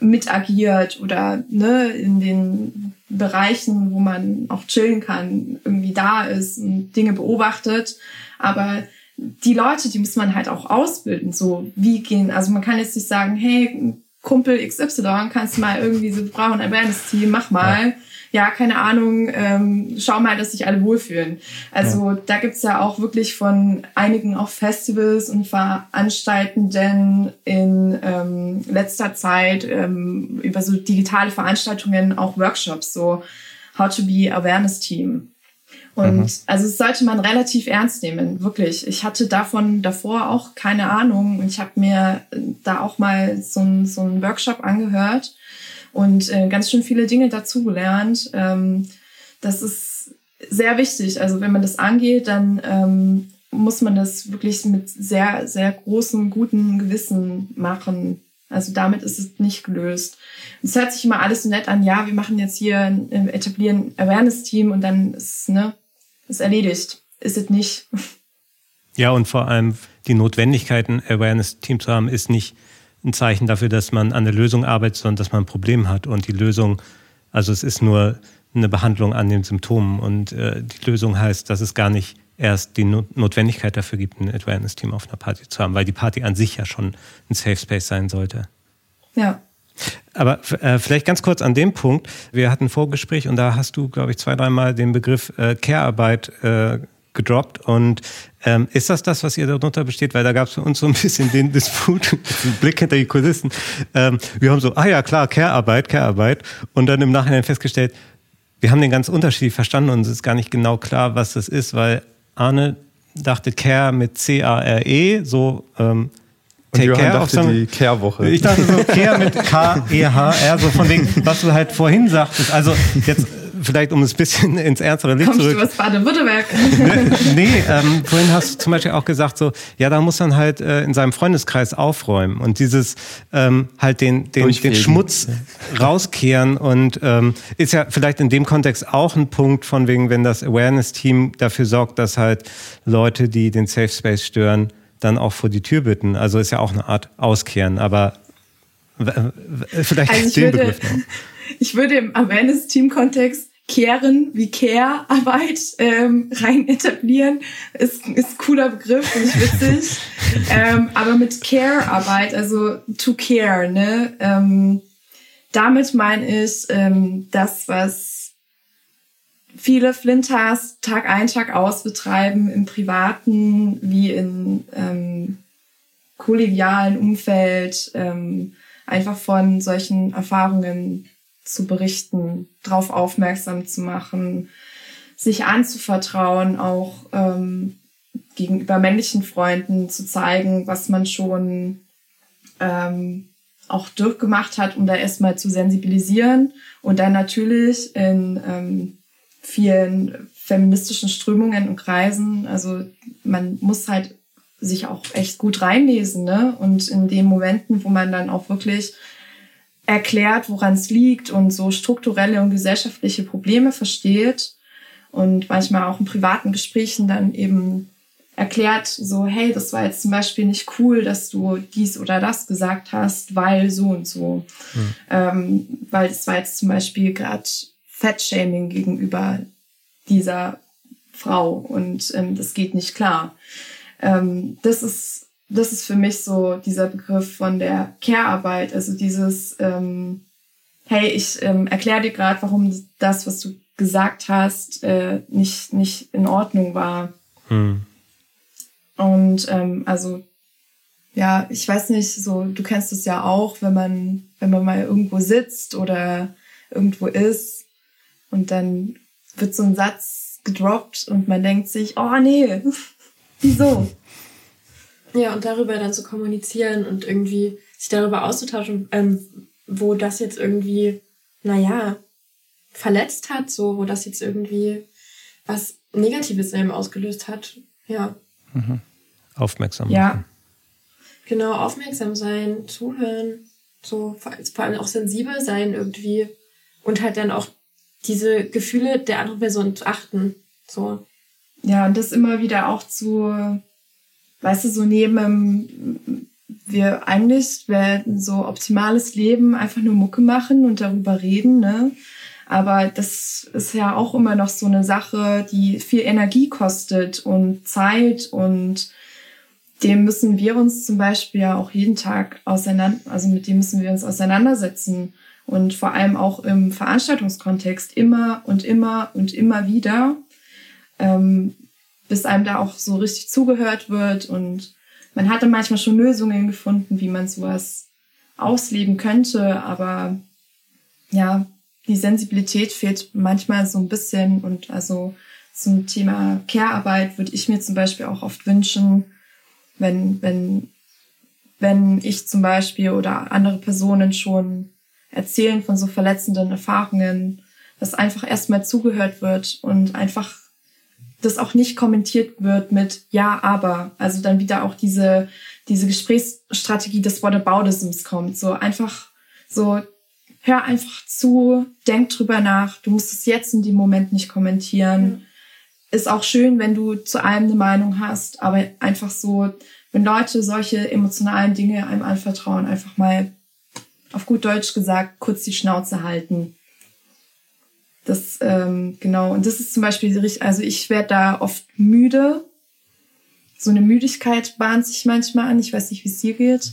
mit agiert oder ne, in den Bereichen, wo man auch chillen kann, irgendwie da ist und Dinge beobachtet. Aber die Leute, die muss man halt auch ausbilden. So, wie gehen, also man kann jetzt nicht sagen, hey, Kumpel XY, kannst du mal irgendwie so, brauchen ein Awareness-Team, mach mal. Ja ja, keine Ahnung, ähm, schau mal, dass sich alle wohlfühlen. Also ja. da gibt's ja auch wirklich von einigen auch Festivals und Veranstaltenden in ähm, letzter Zeit ähm, über so digitale Veranstaltungen auch Workshops, so How to be Awareness Team. Und mhm. also das sollte man relativ ernst nehmen, wirklich. Ich hatte davon davor auch keine Ahnung. Ich habe mir da auch mal so, ein, so einen Workshop angehört und äh, ganz schön viele Dinge dazugelernt. Ähm, das ist sehr wichtig. Also wenn man das angeht, dann ähm, muss man das wirklich mit sehr, sehr großem, guten Gewissen machen. Also damit ist es nicht gelöst. Es hört sich immer alles so nett an, ja, wir machen jetzt hier, ein, etablieren Awareness-Team und dann ist, ne, ist erledigt. Ist es nicht. Ja, und vor allem die Notwendigkeit, ein Awareness-Team zu haben, ist nicht ein Zeichen dafür, dass man an der Lösung arbeitet, sondern dass man ein Problem hat. Und die Lösung, also es ist nur eine Behandlung an den Symptomen. Und äh, die Lösung heißt, dass es gar nicht erst die Notwendigkeit dafür gibt, ein Awareness-Team auf einer Party zu haben, weil die Party an sich ja schon ein Safe Space sein sollte. Ja. Aber äh, vielleicht ganz kurz an dem Punkt. Wir hatten ein Vorgespräch und da hast du, glaube ich, zwei, dreimal den Begriff äh, Care-Arbeit äh, gedroppt. Und ähm, ist das das, was ihr darunter besteht? Weil da gab es für uns so ein bisschen den Disput, den Blick hinter die Kulissen. Ähm, wir haben so, ah ja, klar, Care-Arbeit, Care-Arbeit. Und dann im Nachhinein festgestellt, wir haben den ganz unterschiedlich verstanden und es ist gar nicht genau klar, was das ist, weil Arne dachte Care mit C-A-R-E, so ähm, Take und Johann dachte die Care-Woche. Ich dachte so Care mit K-E-H-R, so von wegen, was du halt vorhin sagtest. Also jetzt vielleicht um es ein bisschen ins ernstere Licht Kommst zurück. Kommst du aus Baden-Württemberg? nee, ähm, vorhin hast du zum Beispiel auch gesagt so, ja, da muss man halt äh, in seinem Freundeskreis aufräumen und dieses ähm, halt den, den, den Schmutz rauskehren und ähm, ist ja vielleicht in dem Kontext auch ein Punkt von wegen, wenn das Awareness-Team dafür sorgt, dass halt Leute, die den Safe Space stören, dann auch vor die Tür bitten. Also ist ja auch eine Art Auskehren, aber vielleicht also den würde, Begriff noch. Ich würde im Awareness-Team-Kontext Kehren wie Care-Arbeit ähm, rein etablieren. Ist, ist cooler Begriff, finde ich witzig. ähm, aber mit Care-Arbeit, also to care, ne? Ähm, damit meine ich ähm, das, was viele Flinters Tag ein, Tag aus betreiben, im privaten wie in ähm, kollegialen Umfeld, ähm, einfach von solchen Erfahrungen zu berichten, darauf aufmerksam zu machen, sich anzuvertrauen, auch ähm, gegenüber männlichen Freunden zu zeigen, was man schon ähm, auch durchgemacht hat, um da erstmal zu sensibilisieren und dann natürlich in ähm, vielen feministischen Strömungen und Kreisen, also man muss halt sich auch echt gut reinlesen, ne? Und in den Momenten, wo man dann auch wirklich erklärt, woran es liegt und so strukturelle und gesellschaftliche Probleme versteht und manchmal auch in privaten Gesprächen dann eben erklärt, so, hey, das war jetzt zum Beispiel nicht cool, dass du dies oder das gesagt hast, weil so und so. Mhm. Ähm, weil es war jetzt zum Beispiel gerade Fettshaming gegenüber dieser Frau und ähm, das geht nicht klar. Ähm, das ist das ist für mich so dieser Begriff von der Care-Arbeit, also dieses, ähm, hey, ich ähm, erkläre dir gerade, warum das, was du gesagt hast, äh, nicht, nicht in Ordnung war. Hm. Und ähm, also, ja, ich weiß nicht, so, du kennst es ja auch, wenn man, wenn man mal irgendwo sitzt oder irgendwo ist und dann wird so ein Satz gedroppt und man denkt sich, oh nee, wieso? Ja, und darüber dann zu kommunizieren und irgendwie sich darüber auszutauschen, ähm, wo das jetzt irgendwie, naja, verletzt hat, so, wo das jetzt irgendwie was Negatives in ihm ausgelöst hat. Ja. Mhm. Aufmerksam. Ja. Genau, aufmerksam sein, zuhören, so vor, vor allem auch sensibel sein irgendwie und halt dann auch diese Gefühle der anderen Person zu achten. So. Ja, und das immer wieder auch zu weißt du, so neben wir eigentlich werden so optimales Leben einfach nur Mucke machen und darüber reden, ne? Aber das ist ja auch immer noch so eine Sache, die viel Energie kostet und Zeit und dem müssen wir uns zum Beispiel ja auch jeden Tag auseinander, also mit dem müssen wir uns auseinandersetzen und vor allem auch im Veranstaltungskontext immer und immer und immer wieder. Ähm, bis einem da auch so richtig zugehört wird. Und man hatte manchmal schon Lösungen gefunden, wie man sowas ausleben könnte. Aber ja, die Sensibilität fehlt manchmal so ein bisschen. Und also zum Thema Care-Arbeit würde ich mir zum Beispiel auch oft wünschen, wenn, wenn, wenn ich zum Beispiel oder andere Personen schon Erzählen von so verletzenden Erfahrungen, dass einfach erstmal zugehört wird und einfach das auch nicht kommentiert wird mit ja, aber. Also dann wieder auch diese, diese Gesprächsstrategie des Whataboutisms kommt. So einfach so, hör einfach zu, denk drüber nach. Du musst es jetzt in dem Moment nicht kommentieren. Mhm. Ist auch schön, wenn du zu allem eine Meinung hast, aber einfach so, wenn Leute solche emotionalen Dinge einem anvertrauen, einfach mal auf gut Deutsch gesagt, kurz die Schnauze halten. Das, ähm, genau, und das ist zum Beispiel, also ich werde da oft müde. So eine Müdigkeit bahnt sich manchmal an. Ich weiß nicht, wie es dir geht.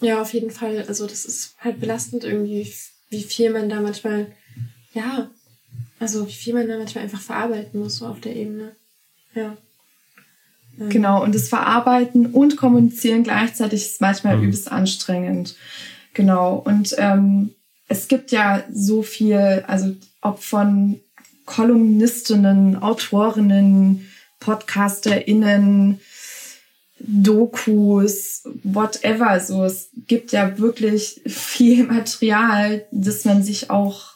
Ja, auf jeden Fall. Also das ist halt belastend irgendwie, wie viel man da manchmal, ja, also wie viel man da manchmal einfach verarbeiten muss, so auf der Ebene. Ja. Ähm. Genau, und das Verarbeiten und Kommunizieren gleichzeitig ist manchmal mhm. übelst anstrengend. Genau, und ähm, es gibt ja so viel, also ob von Kolumnistinnen, Autorinnen, PodcasterInnen, Dokus, whatever. So, es gibt ja wirklich viel Material, das man sich auch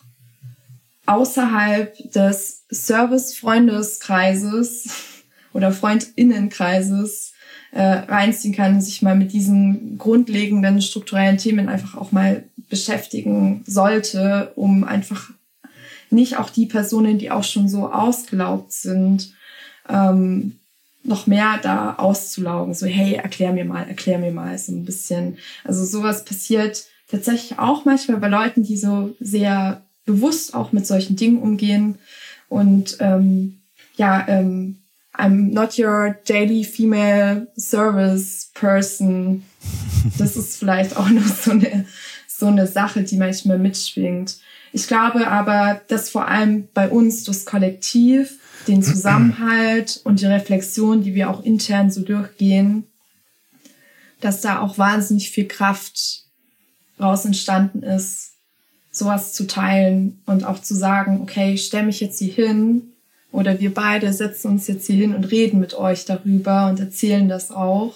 außerhalb des Service-Freundeskreises oder Freundinnenkreises äh, reinziehen kann, sich mal mit diesen grundlegenden strukturellen Themen einfach auch mal beschäftigen sollte, um einfach nicht auch die Personen, die auch schon so ausgelaugt sind, ähm, noch mehr da auszulaugen. So, hey, erklär mir mal, erklär mir mal so ein bisschen. Also sowas passiert tatsächlich auch manchmal bei Leuten, die so sehr bewusst auch mit solchen Dingen umgehen. Und ähm, ja, ähm, I'm not your daily female service person. Das ist vielleicht auch noch so eine, so eine Sache, die manchmal mitschwingt. Ich glaube aber, dass vor allem bei uns das Kollektiv, den Zusammenhalt und die Reflexion, die wir auch intern so durchgehen, dass da auch wahnsinnig viel Kraft raus entstanden ist, sowas zu teilen und auch zu sagen, okay, ich stelle mich jetzt hier hin oder wir beide setzen uns jetzt hier hin und reden mit euch darüber und erzählen das auch.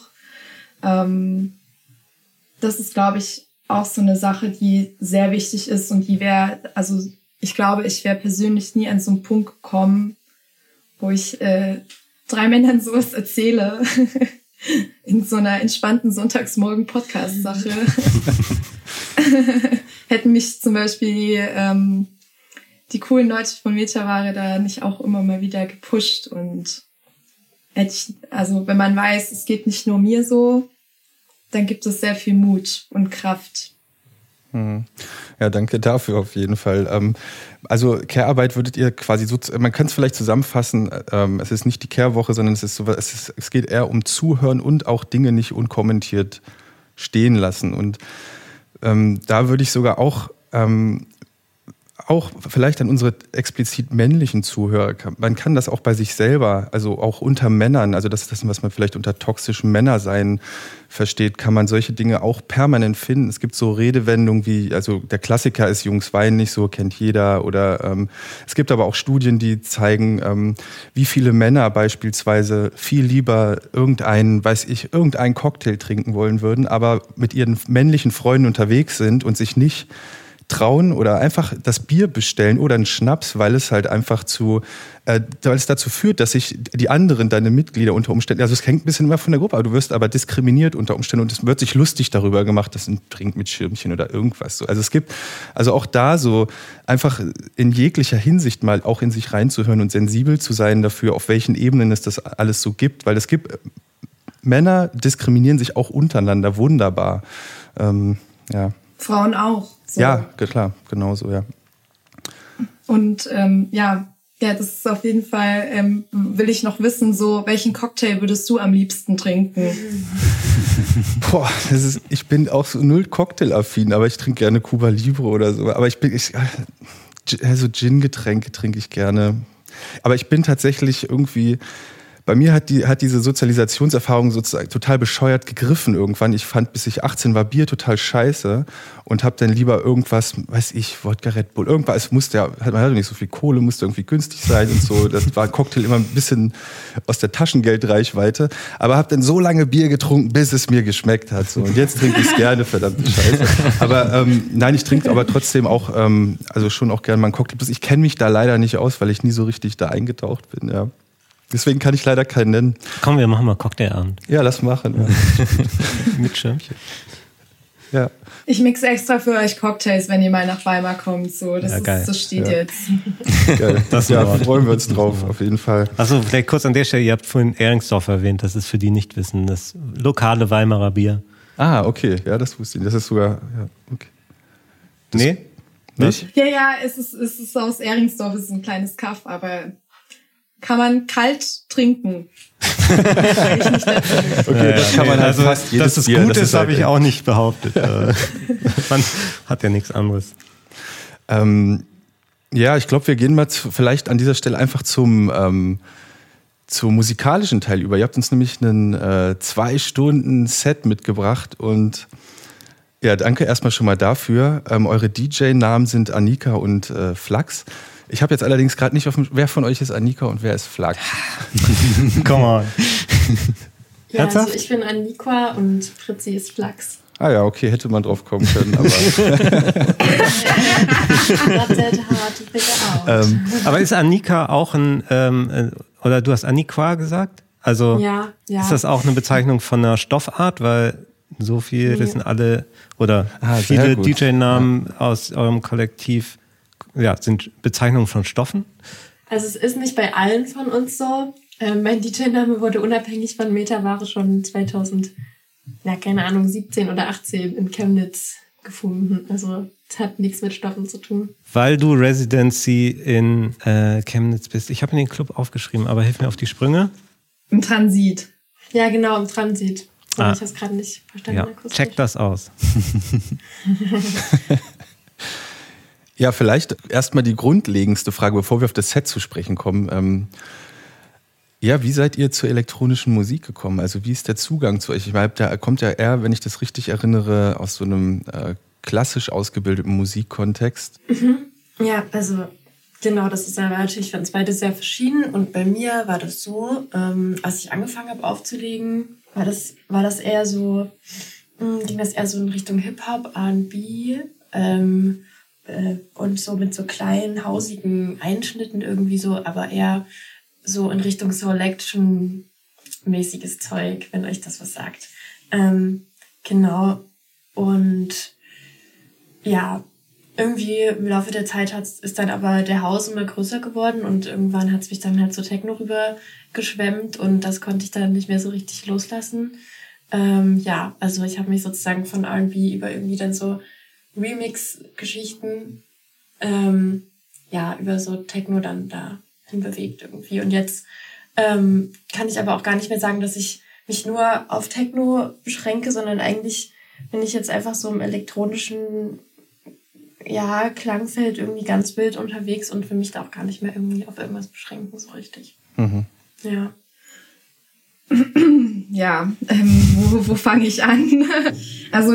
Ähm, das ist, glaube ich, auch so eine Sache, die sehr wichtig ist und die wäre, also ich glaube, ich wäre persönlich nie an so einen Punkt gekommen, wo ich äh, drei Männern sowas erzähle. in so einer entspannten Sonntagsmorgen-Podcast-Sache. Hätten mich zum Beispiel die, ähm, die coolen Leute von Metaware da nicht auch immer mal wieder gepusht und hätte ich, also wenn man weiß, es geht nicht nur mir so, dann gibt es sehr viel Mut und Kraft. Mhm. Ja, danke dafür auf jeden Fall. Ähm, also Care-Arbeit würdet ihr quasi so, man kann es vielleicht zusammenfassen, ähm, es ist nicht die Care-Woche, sondern es ist so, es, ist, es geht eher um Zuhören und auch Dinge nicht unkommentiert stehen lassen. Und ähm, da würde ich sogar auch auch vielleicht an unsere explizit männlichen Zuhörer, man kann das auch bei sich selber, also auch unter Männern, also das ist das, was man vielleicht unter toxischem Männersein versteht, kann man solche Dinge auch permanent finden. Es gibt so Redewendungen wie, also der Klassiker ist Jungs weinen nicht so, kennt jeder. Oder ähm, es gibt aber auch Studien, die zeigen, ähm, wie viele Männer beispielsweise viel lieber irgendeinen, weiß ich, irgendeinen Cocktail trinken wollen würden, aber mit ihren männlichen Freunden unterwegs sind und sich nicht trauen oder einfach das Bier bestellen oder einen Schnaps, weil es halt einfach zu, äh, weil es dazu führt, dass sich die anderen, deine Mitglieder unter Umständen, also es hängt ein bisschen immer von der Gruppe, aber du wirst aber diskriminiert unter Umständen und es wird sich lustig darüber gemacht, dass ein Trink mit Schirmchen oder irgendwas so. Also es gibt, also auch da so einfach in jeglicher Hinsicht mal auch in sich reinzuhören und sensibel zu sein dafür, auf welchen Ebenen es das alles so gibt, weil es gibt, Männer diskriminieren sich auch untereinander wunderbar. Ähm, ja. Frauen auch. So. Ja, klar, genau so, ja. Und ähm, ja, ja, das ist auf jeden Fall, ähm, will ich noch wissen, so, welchen Cocktail würdest du am liebsten trinken? Boah, das ist, ich bin auch so null Cocktail-affin, aber ich trinke gerne Cuba Libre oder so. Aber ich bin, ich, also Gin-Getränke trinke ich gerne. Aber ich bin tatsächlich irgendwie, bei mir hat, die, hat diese Sozialisationserfahrung sozusagen total bescheuert gegriffen irgendwann. Ich fand, bis ich 18 war, Bier total scheiße und habe dann lieber irgendwas, weiß ich, Wodka Red Bull, irgendwas, es musste ja, man hatte nicht so viel Kohle, musste irgendwie günstig sein und so. Das war Cocktail immer ein bisschen aus der Taschengeldreichweite. Aber habe dann so lange Bier getrunken, bis es mir geschmeckt hat. So. Und jetzt trinke ich es gerne, verdammte Scheiße. Aber ähm, nein, ich trinke aber trotzdem auch, ähm, also schon auch gerne mal einen Cocktail. Ich kenne mich da leider nicht aus, weil ich nie so richtig da eingetaucht bin. Ja. Deswegen kann ich leider keinen nennen. Komm, wir machen mal Cocktailabend. Ja, lass machen. Ja. Mit Schirmchen. Ja. Ich mixe extra für euch Cocktails, wenn ihr mal nach Weimar kommt. So, das, ja, ist, das steht ja. jetzt. Geil. Das ja, freuen wir uns drauf, auf jeden Fall. Achso, vielleicht kurz an der Stelle, ihr habt vorhin Ehringsdorf erwähnt, das ist für die nicht wissen, das lokale Weimarer Bier. Ah, okay, ja, das wusste ich. Das ist sogar, ja, okay. Das nee? Nicht? Ja, ja, es ist, es ist aus Ehringsdorf, es ist ein kleines Kaff, aber kann man kalt trinken. okay, das kann man halt also, fast jedes Dass es Bier, gut ist, habe ich auch nicht behauptet. Äh, man hat ja nichts anderes. Ähm, ja, ich glaube, wir gehen mal zu, vielleicht an dieser Stelle einfach zum, ähm, zum musikalischen Teil über. Ihr habt uns nämlich einen äh, zwei Stunden Set mitgebracht und ja, danke erstmal schon mal dafür. Ähm, eure DJ-Namen sind Annika und äh, Flax. Ich habe jetzt allerdings gerade nicht auf dem, wer von euch ist Annika und wer ist Flak? Come on. ja, also ich bin Annika und Fritzi ist Flax. Ah ja, okay, hätte man drauf kommen können, aber. ähm, aber ist Annika auch ein, ähm, äh, oder du hast Anniqua gesagt? Also ja, ja. ist das auch eine Bezeichnung von einer Stoffart, weil so viel, das sind alle oder ah, viele DJ-Namen ja. aus eurem Kollektiv ja, sind Bezeichnungen von Stoffen? Also es ist nicht bei allen von uns so. Ähm, mein DJ-Name wurde unabhängig von Metaware schon 2000, ja keine Ahnung, 17 oder 18 in Chemnitz gefunden. Also es hat nichts mit Stoffen zu tun. Weil du Residency in äh, Chemnitz bist. Ich habe mir den Club aufgeschrieben, aber hilf mir auf die Sprünge. Im Transit. Ja, genau, im Transit. So ah. ich das gerade nicht verstanden. Ja, check das aus. Ja, vielleicht erstmal die grundlegendste Frage, bevor wir auf das Set zu sprechen kommen. Ähm, ja, wie seid ihr zur elektronischen Musik gekommen? Also wie ist der Zugang zu euch? Ich meine, da kommt ja eher, wenn ich das richtig erinnere, aus so einem äh, klassisch ausgebildeten Musikkontext. Mhm. Ja, also genau, das ist aber natürlich für uns beide sehr verschieden. Und bei mir war das so, ähm, als ich angefangen habe aufzulegen, war das, war das eher so, mh, hm, ging das eher so in Richtung Hip-Hop, R&B. Ähm, äh, und so mit so kleinen, hausigen Einschnitten irgendwie so, aber eher so in Richtung Selection-mäßiges Zeug, wenn euch das was sagt. Ähm, genau. Und ja, irgendwie im Laufe der Zeit hat, ist dann aber der Haus immer größer geworden und irgendwann hat es mich dann halt so Techno rüber geschwemmt und das konnte ich dann nicht mehr so richtig loslassen. Ähm, ja, also ich habe mich sozusagen von R&B über irgendwie dann so Remix-Geschichten ähm, ja über so Techno dann da hinbewegt irgendwie. Und jetzt ähm, kann ich aber auch gar nicht mehr sagen, dass ich mich nur auf Techno beschränke, sondern eigentlich bin ich jetzt einfach so im elektronischen ja, Klangfeld irgendwie ganz wild unterwegs und will mich da auch gar nicht mehr irgendwie auf irgendwas beschränken, so richtig. Mhm. Ja. Ja, ähm, wo, wo fange ich an? also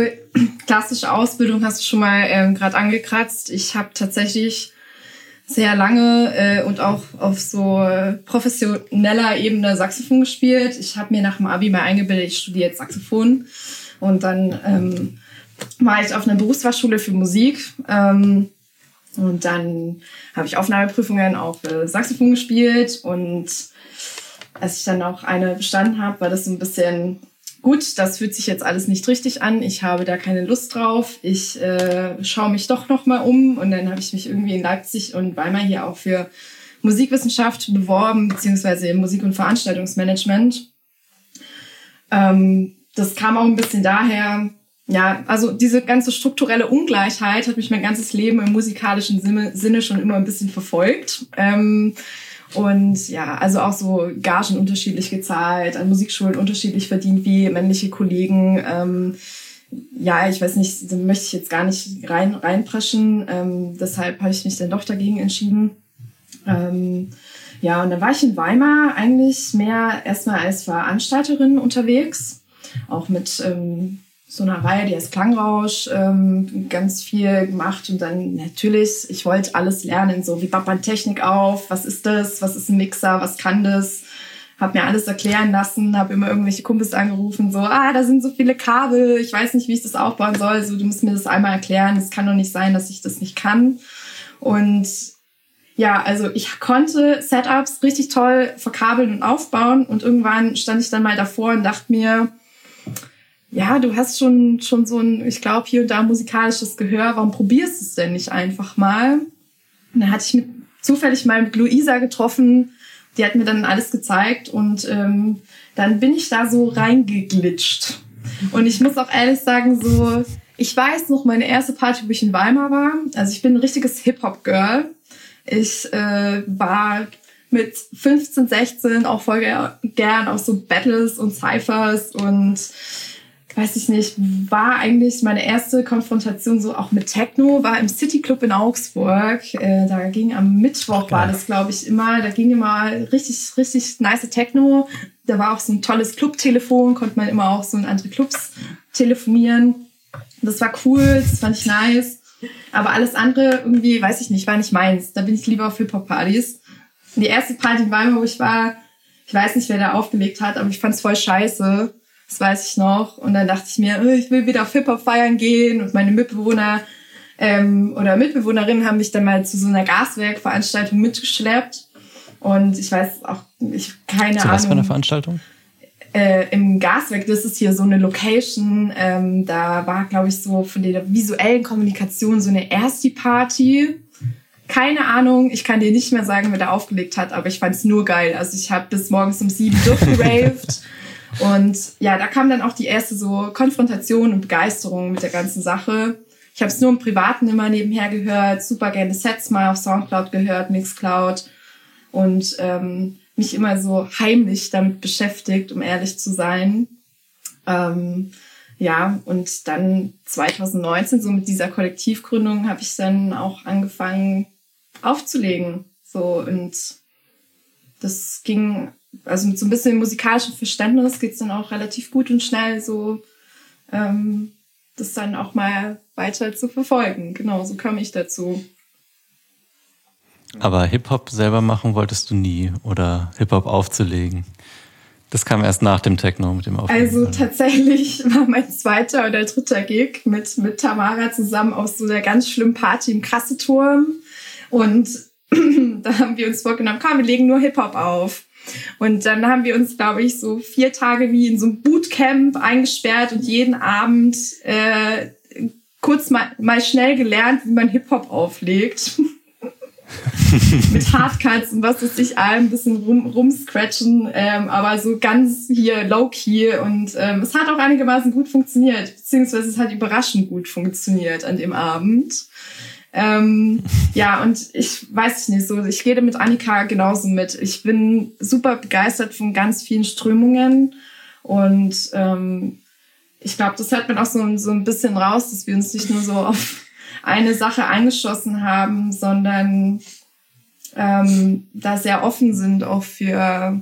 klassische Ausbildung hast du schon mal ähm, gerade angekratzt. Ich habe tatsächlich sehr lange äh, und auch auf so professioneller Ebene Saxophon gespielt. Ich habe mir nach dem Abi mal eingebildet, ich studiere jetzt Saxophon. Und dann ähm, war ich auf einer Berufsfachschule für Musik. Ähm, und dann habe ich Aufnahmeprüfungen auf äh, Saxophon gespielt. Und als ich dann auch eine bestanden habe, war das ein bisschen gut, das fühlt sich jetzt alles nicht richtig an, ich habe da keine Lust drauf, ich äh, schaue mich doch noch mal um und dann habe ich mich irgendwie in Leipzig und Weimar hier auch für Musikwissenschaft beworben, beziehungsweise Musik- und Veranstaltungsmanagement. Ähm, das kam auch ein bisschen daher, ja, also diese ganze strukturelle Ungleichheit hat mich mein ganzes Leben im musikalischen Sinne schon immer ein bisschen verfolgt. Ähm, und ja, also auch so Gagen unterschiedlich gezahlt, an Musikschulen unterschiedlich verdient wie männliche Kollegen. Ähm, ja, ich weiß nicht, da möchte ich jetzt gar nicht rein reinpreschen. Ähm, deshalb habe ich mich dann doch dagegen entschieden. Ähm, Ja, und dann war ich in Weimar eigentlich mehr erstmal als Veranstalterin unterwegs, auch mit ähm, so einer Reihe, die heißt Klangrausch, ähm, ganz viel gemacht und dann natürlich, ich wollte alles lernen, so wie baut man Technik auf, was ist das, was ist ein Mixer, was kann das, habe mir alles erklären lassen, habe immer irgendwelche Kumpels angerufen, so, ah, da sind so viele Kabel, ich weiß nicht, wie ich das aufbauen soll, so, du musst mir das einmal erklären, es kann doch nicht sein, dass ich das nicht kann. Und ja, also ich konnte Setups richtig toll verkabeln und aufbauen und irgendwann stand ich dann mal davor und dachte mir, ja, du hast schon, schon so ein, ich glaube, hier und da musikalisches Gehör, warum probierst du es denn nicht einfach mal? Und dann hatte ich mit, zufällig mal mit Luisa getroffen, die hat mir dann alles gezeigt und ähm, dann bin ich da so reingeglitscht. Und ich muss auch ehrlich sagen, so, ich weiß noch meine erste Party, wo ich in Weimar war. Also ich bin ein richtiges Hip-Hop-Girl. Ich äh, war mit 15, 16 auch voll gern auf so Battles und Cyphers und weiß ich nicht, war eigentlich meine erste Konfrontation so auch mit Techno, war im City Club in Augsburg. Äh, da ging am Mittwoch, war das glaube ich immer, da ging immer richtig, richtig nice Techno. Da war auch so ein tolles Clubtelefon, konnte man immer auch so in andere Clubs telefonieren. Das war cool, das fand ich nice. Aber alles andere irgendwie, weiß ich nicht, war nicht meins. Da bin ich lieber auf Hip-Hop-Partys. Die erste Party in Weimar, wo ich war, ich weiß nicht, wer da aufgelegt hat, aber ich fand es voll scheiße. Das weiß ich noch. Und dann dachte ich mir, oh, ich will wieder auf Hip-Hop feiern gehen. Und meine Mitbewohner ähm, oder Mitbewohnerinnen haben mich dann mal zu so einer Gaswerkveranstaltung mitgeschleppt. Und ich weiß auch, ich keine zu Ahnung. Was für eine Veranstaltung? Äh, Im Gaswerk, das ist hier so eine Location. Ähm, da war, glaube ich, so von der visuellen Kommunikation so eine Ersti-Party. Keine Ahnung, ich kann dir nicht mehr sagen, wer da aufgelegt hat, aber ich fand es nur geil. Also ich habe bis morgens um sieben durchgeraved. Und ja, da kam dann auch die erste so Konfrontation und Begeisterung mit der ganzen Sache. Ich habe es nur im Privaten immer nebenher gehört, super gerne Sets mal auf Soundcloud gehört, Mixcloud und ähm, mich immer so heimlich damit beschäftigt, um ehrlich zu sein. Ähm, ja, und dann 2019, so mit dieser Kollektivgründung, habe ich dann auch angefangen aufzulegen. So und das ging also mit so ein bisschen musikalischem Verständnis geht es dann auch relativ gut und schnell, so ähm, das dann auch mal weiter zu verfolgen. Genau, so kam ich dazu. Aber Hip-Hop selber machen wolltest du nie oder Hip-Hop aufzulegen? Das kam erst nach dem Techno mit dem Auflegen. Also tatsächlich war mein zweiter oder dritter Gig mit, mit Tamara zusammen aus so einer ganz schlimmen Party im Krasseturm. Und da haben wir uns vorgenommen, komm, wir legen nur Hip-Hop auf. Und dann haben wir uns, glaube ich, so vier Tage wie in so einem Bootcamp eingesperrt und jeden Abend äh, kurz mal, mal schnell gelernt, wie man Hip-Hop auflegt. mit Hardcuts und was weiß ich allem, ein bisschen rum, rumscratchen, ähm, aber so ganz hier low-key und ähm, es hat auch einigermaßen gut funktioniert, beziehungsweise es hat überraschend gut funktioniert an dem Abend. Ähm, ja, und ich weiß nicht so, ich rede mit Annika genauso mit. Ich bin super begeistert von ganz vielen Strömungen und ähm, ich glaube, das hört man auch so, so ein bisschen raus, dass wir uns nicht nur so auf eine Sache eingeschossen haben, sondern ähm, da sehr offen sind auch für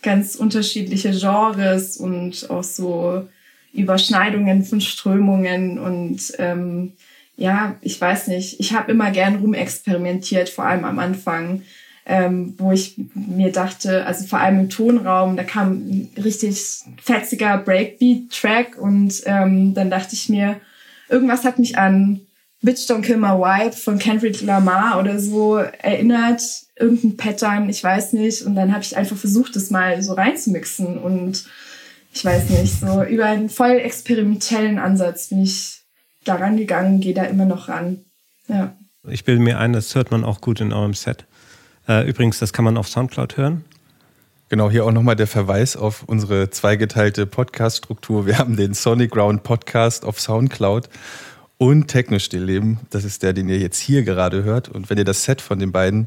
ganz unterschiedliche Genres und auch so Überschneidungen von Strömungen und ähm, ja, ich weiß nicht, ich habe immer gern rumexperimentiert, vor allem am Anfang, ähm, wo ich mir dachte, also vor allem im Tonraum, da kam ein richtig fetziger Breakbeat-Track und ähm, dann dachte ich mir, irgendwas hat mich an Bitch Don't Kill My Wife von Kendrick Lamar oder so erinnert, irgendein Pattern, ich weiß nicht. Und dann habe ich einfach versucht, das mal so reinzumixen und ich weiß nicht, so über einen voll experimentellen Ansatz bin ich daran gegangen, gehe da immer noch ran. Ja. Ich bilde mir ein, das hört man auch gut in eurem Set. Äh, übrigens, das kann man auf Soundcloud hören. Genau, hier auch nochmal der Verweis auf unsere zweigeteilte Podcast-Struktur. Wir haben den Sonic Ground Podcast auf Soundcloud und Techno-Stillleben. Das ist der, den ihr jetzt hier gerade hört. Und wenn ihr das Set von den beiden,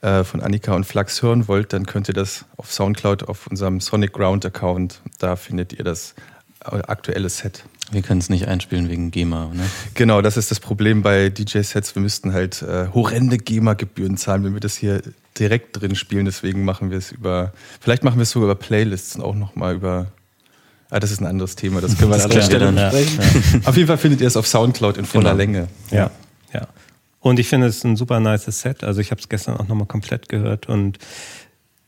äh, von Annika und Flux, hören wollt, dann könnt ihr das auf Soundcloud auf unserem Sonic Ground Account. Da findet ihr das aktuelle Set. Wir können es nicht einspielen wegen GEMA, ne? Genau, das ist das Problem bei DJ-Sets. Wir müssten halt äh, horrende GEMA-Gebühren zahlen, wenn wir das hier direkt drin spielen, deswegen machen wir es über, vielleicht machen wir es sogar über Playlists und auch nochmal über Ah, das ist ein anderes Thema, das können wir an anderer Stelle besprechen. Ja. Auf jeden Fall findet ihr es auf Soundcloud in voller genau. Länge. Ja, ja. Und ich finde es ein super nice Set. Also ich habe es gestern auch nochmal komplett gehört und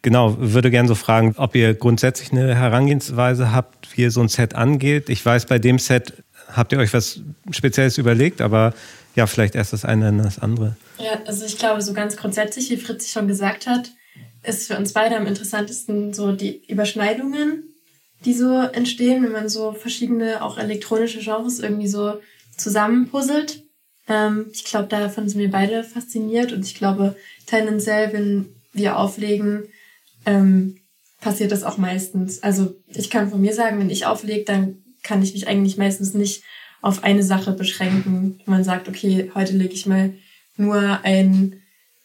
genau, würde gerne so fragen, ob ihr grundsätzlich eine Herangehensweise habt, wie ihr so ein Set angeht. Ich weiß, bei dem Set habt ihr euch was Spezielles überlegt, aber ja, vielleicht erst das eine, dann das andere. Ja, also ich glaube, so ganz grundsätzlich, wie Fritz schon gesagt hat, ist für uns beide am interessantesten so die Überschneidungen die so entstehen, wenn man so verschiedene, auch elektronische Genres irgendwie so zusammenpuzzelt. Ähm, ich glaube, davon sind wir beide fasziniert und ich glaube, tendenziell, wenn wir auflegen, ähm, passiert das auch meistens. Also ich kann von mir sagen, wenn ich auflege, dann kann ich mich eigentlich meistens nicht auf eine Sache beschränken. Man sagt, okay, heute lege ich mal nur ein,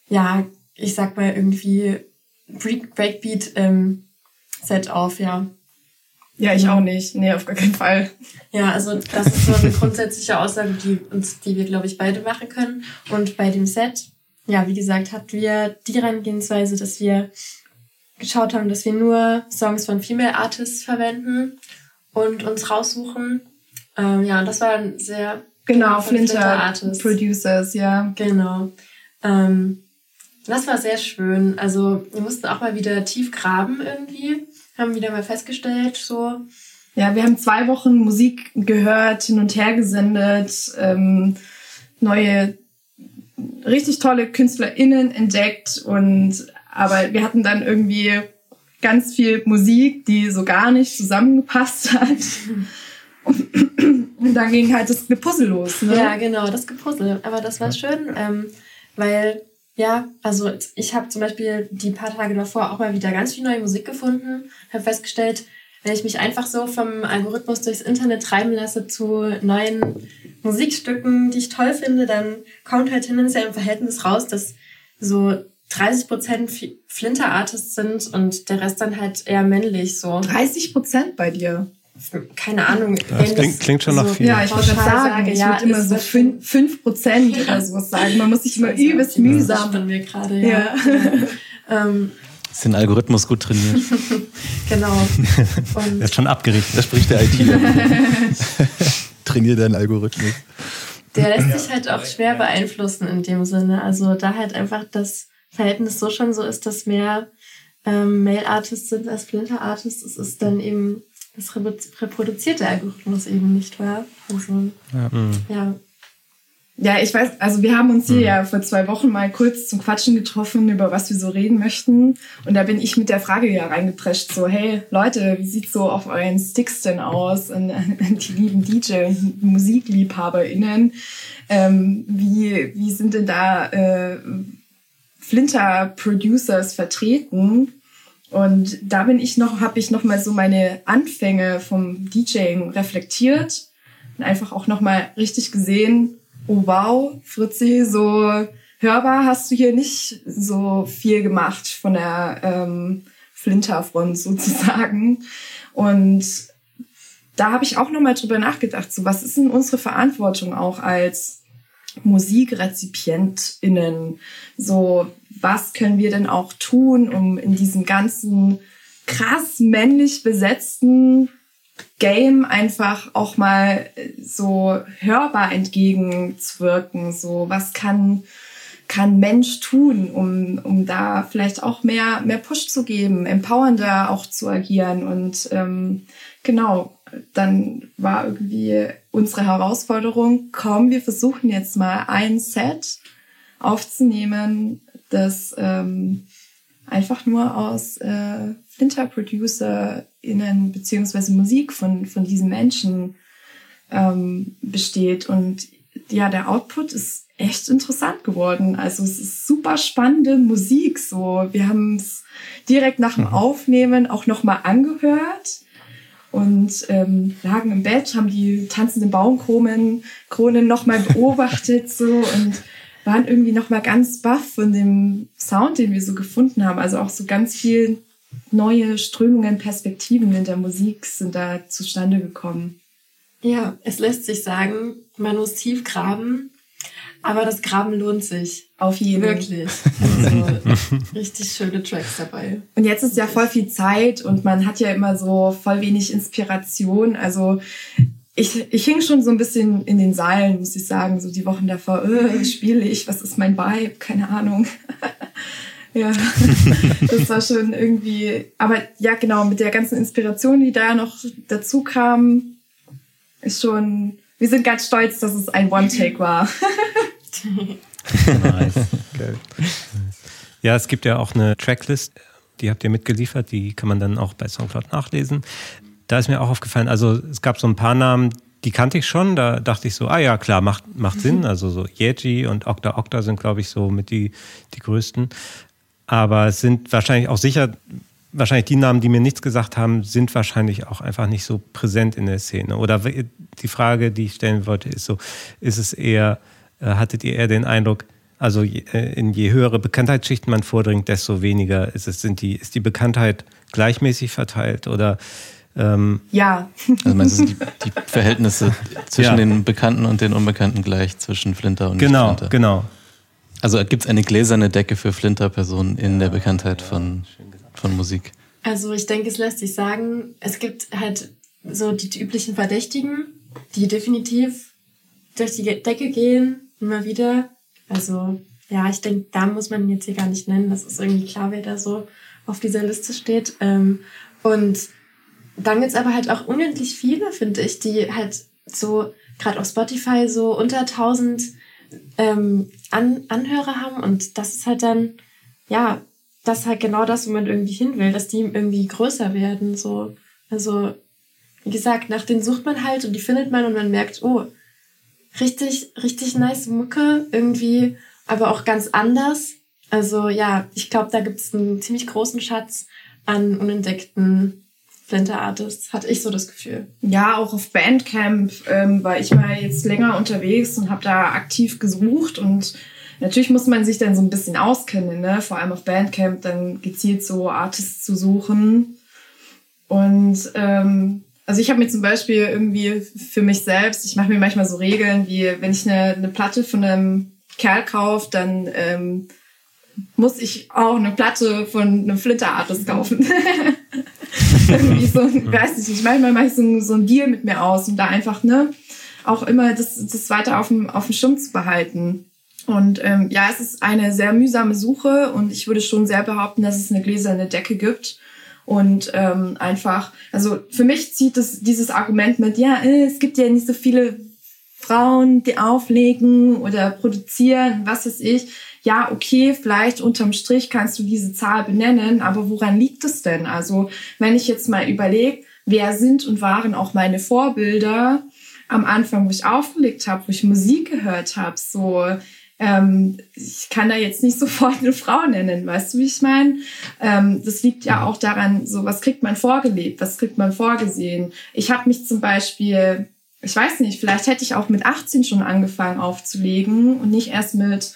ja, ich sag mal irgendwie Breakbeat ähm, Set auf, ja. Ja, ich auch nicht. Nee, auf gar keinen Fall. Ja, also das ist so eine grundsätzliche Aussage, die uns, die wir, glaube ich, beide machen können. Und bei dem Set, ja, wie gesagt, hatten wir die Herangehensweise, dass wir geschaut haben, dass wir nur Songs von Female Artists verwenden und uns raussuchen. Ähm, ja, und das war ein sehr genau Flinter, Flinter Artists. Producers, ja. Genau. Ähm, das war sehr schön. Also wir mussten auch mal wieder tief graben irgendwie haben wieder mal festgestellt, so. Ja, wir haben zwei Wochen Musik gehört, hin und her gesendet, ähm, neue, richtig tolle KünstlerInnen entdeckt und aber wir hatten dann irgendwie ganz viel Musik, die so gar nicht zusammengepasst hat. Und dann ging halt das Gepuzzle los. Ne? Ja, genau, das Gepuzzle. Aber das war schön, ähm, weil ja, also ich habe zum Beispiel die paar Tage davor auch mal wieder ganz viel neue Musik gefunden, habe festgestellt, wenn ich mich einfach so vom Algorithmus durchs Internet treiben lasse zu neuen Musikstücken, die ich toll finde, dann kommt halt tendenziell im Verhältnis raus, dass so 30 Prozent Flinter-Artists sind und der Rest dann halt eher männlich so. 30 Prozent bei dir? keine Ahnung. Das klingt, klingt, schon so, nach viel. Ja, ich wollte sagen, sage, ich ja, würde immer so 5 Prozent oder sowas sagen. Man muss sich immer übelst mühsam. Das mir gerade, ja. ja. ähm, ist den Algorithmus gut trainiert. genau. Und er ist schon abgerichtet. Da spricht der IT. Trainier deinen Algorithmus. Der lässt sich halt auch schwer beeinflussen in dem Sinne. Also da halt einfach das Verhältnis so schon so ist, dass mehr ähm, Male-Artists sind als Flinter-Artists. Es ist dann eben das reproduziert der Algorithmus eben nicht, wahr? Also, ja. Mhm. ja. Ja, ich weiß, also wir haben uns hier mhm. ja vor zwei Wochen mal kurz zum Quatschen getroffen, über was wir so reden möchten. Und da bin ich mit der Frage ja reingeprescht, so, hey Leute, wie sieht's so auf euren Sticks denn aus? Und, die lieben DJ und MusikliebhaberInnen. Ähm, wie, wie sind denn da äh, Flinter-Producers vertreten? Und da bin ich noch, habe ich noch mal so meine Anfänge vom DJing reflektiert und einfach auch noch mal richtig gesehen, oh wow, Fritzi, so hörbar hast du hier nicht so viel gemacht von der ähm, Flinterfront sozusagen. Und da habe ich auch noch mal drüber nachgedacht, so was ist denn unsere Verantwortung auch als MusikrezipientInnen? So, was können wir denn auch tun, um in diesem ganzen krass männlich besetzten Game einfach auch mal so hörbar entgegenzuwirken. So, was kann, kann Mensch tun, um, um da vielleicht auch mehr, mehr Push zu geben, empowernder auch zu agieren. Und ähm, genau, dann war irgendwie unsere Herausforderung, komm, wir versuchen jetzt mal ein Set aufzunehmen, das ähm, einfach nur aus äh, Flinter-ProducerInnen beziehungsweise Musik von, von diesen Menschen ähm, besteht. Und ja, der Output ist echt interessant geworden. Also es ist super spannende Musik. So, wir haben es direkt nach dem mhm. Aufnehmen auch nochmal angehört und ähm, lagen im Bett, haben die tanzenden Baumkronen Kronen nochmal beobachtet so und waren irgendwie noch mal ganz baff von dem Sound, den wir so gefunden haben. Also auch so ganz viel neue Strömungen, Perspektiven in der Musik sind da zustande gekommen. Ja, es lässt sich sagen, man muss tief graben. Aber das Graben lohnt sich. Auf jeden Fall. Wirklich. Also, richtig schöne Tracks dabei. Und jetzt ist ja voll viel Zeit und man hat ja immer so voll wenig Inspiration. Also ich, ich hing schon so ein bisschen in den Seilen, muss ich sagen, so die Wochen davor, äh, spiele ich, was ist mein Vibe, keine Ahnung. ja, das war schon irgendwie, aber ja genau, mit der ganzen Inspiration, die da noch dazu kam, ist schon, wir sind ganz stolz, dass es ein One-Take war. nice. Geil. Ja, es gibt ja auch eine Tracklist, die habt ihr mitgeliefert, die kann man dann auch bei Soundcloud nachlesen. Da ist mir auch aufgefallen, also es gab so ein paar Namen, die kannte ich schon, da dachte ich so, ah ja, klar, macht, macht Sinn. Mhm. Also so Yeji und Okta Okta sind, glaube ich, so mit die, die größten. Aber es sind wahrscheinlich auch sicher wahrscheinlich die Namen, die mir nichts gesagt haben, sind wahrscheinlich auch einfach nicht so präsent in der Szene. Oder die Frage, die ich stellen wollte, ist so, ist es eher, äh, hattet ihr eher den Eindruck, also äh, in je höhere Bekanntheitsschichten man vordringt, desto weniger ist es, sind die, ist die Bekanntheit gleichmäßig verteilt oder ähm ja. Also meinst du, die, die Verhältnisse zwischen ja. den Bekannten und den Unbekannten gleich zwischen Flinter und genau, Nicht-Flinter? Genau, genau. Also gibt es eine gläserne Decke für Flinter-Personen in der Bekanntheit von von Musik? Also ich denke, es lässt sich sagen, es gibt halt so die üblichen Verdächtigen, die definitiv durch die Decke gehen, immer wieder. Also ja, ich denke, da muss man ihn jetzt hier gar nicht nennen. Das ist irgendwie klar, wer da so auf dieser Liste steht. Ähm, und dann gibt es aber halt auch unendlich viele, finde ich, die halt so gerade auf Spotify so unter 1000 ähm, An Anhörer haben. Und das ist halt dann, ja, das ist halt genau das, wo man irgendwie hin will, dass die irgendwie größer werden. So. Also, wie gesagt, nach denen sucht man halt und die findet man und man merkt, oh, richtig, richtig nice Mucke, irgendwie, aber auch ganz anders. Also ja, ich glaube, da gibt es einen ziemlich großen Schatz an unentdeckten Flinter-Artists, hatte ich so das Gefühl. Ja, auch auf Bandcamp ähm, war ich mal jetzt länger unterwegs und habe da aktiv gesucht und Natürlich muss man sich dann so ein bisschen auskennen, ne? vor allem auf Bandcamp, dann gezielt so Artists zu suchen. Und ähm, also ich habe mir zum Beispiel irgendwie für mich selbst, ich mache mir manchmal so Regeln, wie wenn ich eine, eine Platte von einem Kerl kaufe, dann ähm, muss ich auch eine Platte von einem Flinter-Artist kaufen. irgendwie so, ich weiß nicht, manchmal mache ich so, so einen Deal mit mir aus, um da einfach, ne, auch immer das, das weiter auf dem, auf dem Schirm zu behalten. Und ähm, ja, es ist eine sehr mühsame Suche und ich würde schon sehr behaupten, dass es eine gläserne Decke gibt. Und ähm, einfach, also für mich zieht es dieses Argument mit, ja, äh, es gibt ja nicht so viele Frauen, die auflegen oder produzieren, was weiß ich. Ja, okay, vielleicht unterm Strich kannst du diese Zahl benennen, aber woran liegt es denn? Also, wenn ich jetzt mal überlege, wer sind und waren auch meine Vorbilder am Anfang, wo ich aufgelegt habe, wo ich Musik gehört habe, so ähm, ich kann da jetzt nicht sofort eine Frau nennen, weißt du, wie ich meine? Ähm, das liegt ja auch daran, so was kriegt man vorgelebt, was kriegt man vorgesehen. Ich habe mich zum Beispiel, ich weiß nicht, vielleicht hätte ich auch mit 18 schon angefangen aufzulegen und nicht erst mit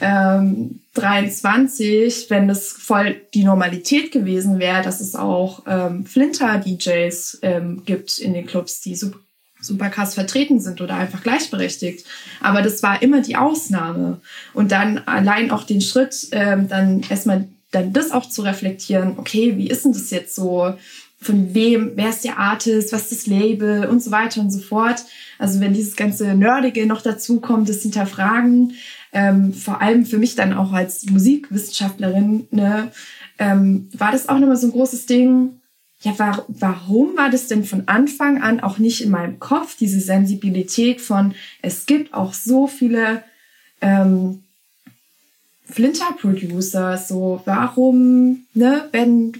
ähm, 23, wenn das voll die Normalität gewesen wäre, dass es auch ähm, Flinter-DJs ähm, gibt in den Clubs, die super super krass vertreten sind oder einfach gleichberechtigt. Aber das war immer die Ausnahme. Und dann allein auch den Schritt, ähm, dann erstmal dann das auch zu reflektieren, okay, wie ist denn das jetzt so? Von wem, wer ist der Artist, was ist das Label und so weiter und so fort. Also wenn dieses ganze Nerdige noch dazu kommt, das Hinterfragen, ähm, vor allem für mich dann auch als Musikwissenschaftlerin, ne, ähm, war das auch nochmal so ein großes Ding, ja, war, warum war das denn von Anfang an auch nicht in meinem Kopf, diese Sensibilität von, es gibt auch so viele ähm, Flinter-Producer, so, warum, ne, wenn,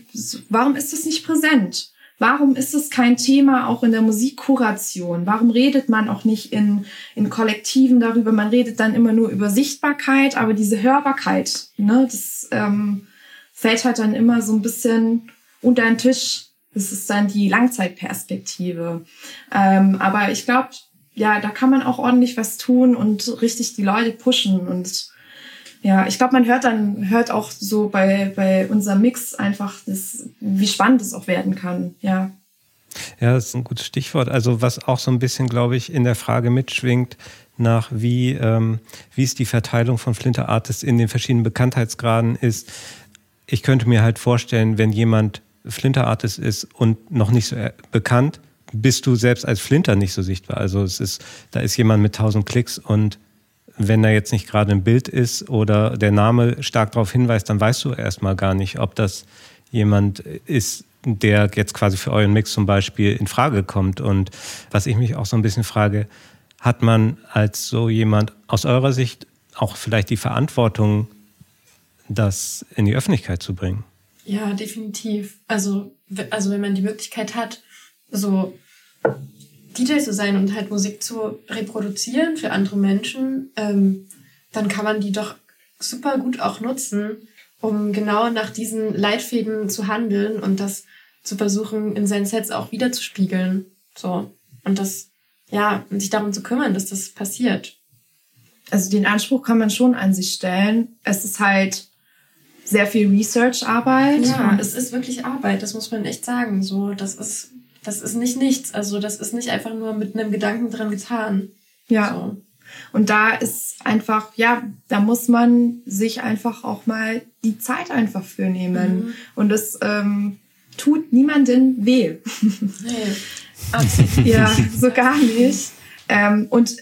warum ist das nicht präsent? Warum ist es kein Thema auch in der Musikkuration? Warum redet man auch nicht in, in Kollektiven darüber? Man redet dann immer nur über Sichtbarkeit, aber diese Hörbarkeit, ne, das ähm, fällt halt dann immer so ein bisschen unter den Tisch. Das ist dann die Langzeitperspektive. Ähm, aber ich glaube, ja, da kann man auch ordentlich was tun und richtig die Leute pushen. Und ja, ich glaube, man hört dann, hört auch so bei, bei unserem Mix einfach, das, wie spannend es auch werden kann. Ja. Ja, das ist ein gutes Stichwort. Also was auch so ein bisschen, glaube ich, in der Frage mitschwingt, nach wie, ähm, wie es die Verteilung von Flinter Artists in den verschiedenen Bekanntheitsgraden ist. Ich könnte mir halt vorstellen, wenn jemand Flinter Artist ist und noch nicht so äh, bekannt, bist du selbst als Flinter nicht so sichtbar. Also es ist, da ist jemand mit 1000 Klicks und wenn da jetzt nicht gerade ein Bild ist oder der Name stark darauf hinweist, dann weißt du erstmal gar nicht, ob das jemand ist, der jetzt quasi für euren Mix zum Beispiel in Frage kommt. Und was ich mich auch so ein bisschen frage, hat man als so jemand aus eurer Sicht auch vielleicht die Verantwortung, das in die Öffentlichkeit zu bringen? Ja, definitiv. Also, also wenn man die Möglichkeit hat, so DJ zu sein und halt Musik zu reproduzieren für andere Menschen, ähm, dann kann man die doch super gut auch nutzen, um genau nach diesen Leitfäden zu handeln und das zu versuchen, in seinen Sets auch wiederzuspiegeln. So. Und das, ja, und sich darum zu kümmern, dass das passiert. Also den Anspruch kann man schon an sich stellen. Es ist halt sehr viel Research-Arbeit. Ja, es ist wirklich Arbeit, das muss man echt sagen. So, das ist das ist nicht nichts. Also das ist nicht einfach nur mit einem Gedanken dran getan. Ja. So. Und da ist einfach, ja, da muss man sich einfach auch mal die Zeit einfach für nehmen. Mhm. Und das ähm, tut niemandem weh. Nee. ja, so gar nicht. Ähm, und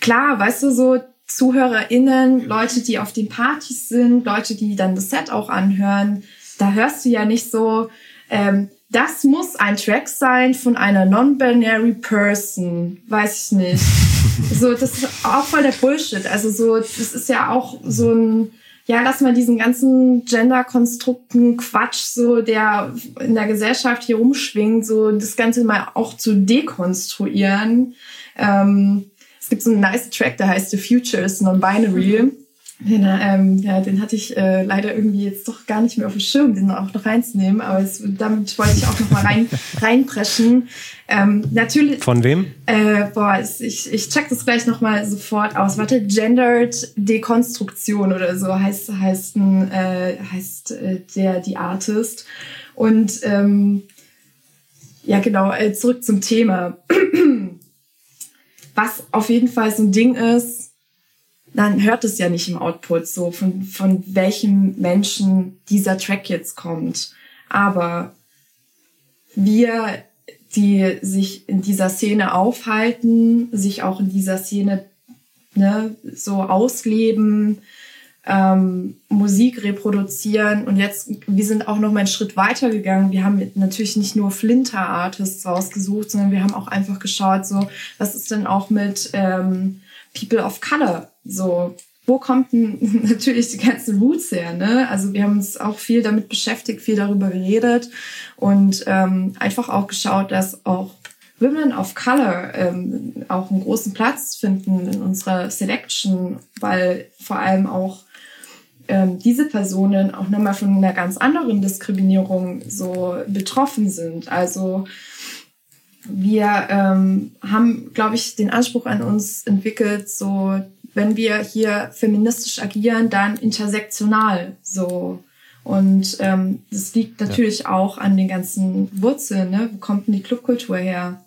klar, weißt du, so ZuhörerInnen, Leute, die auf den Partys sind, Leute, die dann das Set auch anhören, da hörst du ja nicht so, ähm, das muss ein Track sein von einer non-binary Person. Weiß ich nicht. so, das ist auch voll der Bullshit. Also so, das ist ja auch so ein, ja, dass man diesen ganzen Gender-Konstrukten Quatsch, so der in der Gesellschaft hier rumschwingt, so das Ganze mal auch zu dekonstruieren. Ähm, es gibt so einen nice Track, der heißt The Future is Non-Binary. Den, ähm, ja, den hatte ich äh, leider irgendwie jetzt doch gar nicht mehr auf dem Schirm, den auch noch reinzunehmen, aber es, damit wollte ich auch noch mal rein, reinpreschen. Ähm, natürlich. Von wem? Äh, boah, ich, ich check das gleich noch mal sofort aus. Warte, Gendered Dekonstruktion oder so heißt heißt, ein, äh, heißt äh, der die Artist. Und ähm, ja, genau, äh, zurück zum Thema. Was auf jeden Fall so ein Ding ist, dann hört es ja nicht im Output so, von, von welchem Menschen dieser Track jetzt kommt. Aber wir, die sich in dieser Szene aufhalten, sich auch in dieser Szene ne, so ausleben, ähm, Musik reproduzieren und jetzt, wir sind auch noch mal einen Schritt weiter gegangen. Wir haben natürlich nicht nur Flinter-Artists rausgesucht, sondern wir haben auch einfach geschaut, so, was ist denn auch mit ähm, People of Color so, wo kommt denn natürlich die ganzen Roots her? Ne? Also wir haben uns auch viel damit beschäftigt, viel darüber geredet und ähm, einfach auch geschaut, dass auch Women of Color ähm, auch einen großen Platz finden in unserer Selection, weil vor allem auch ähm, diese Personen auch nochmal von einer ganz anderen Diskriminierung so betroffen sind. Also wir ähm, haben, glaube ich, den Anspruch an uns entwickelt, so wenn wir hier feministisch agieren, dann intersektional so. Und ähm, das liegt natürlich ja. auch an den ganzen Wurzeln. Ne? Wo kommt denn die Clubkultur her?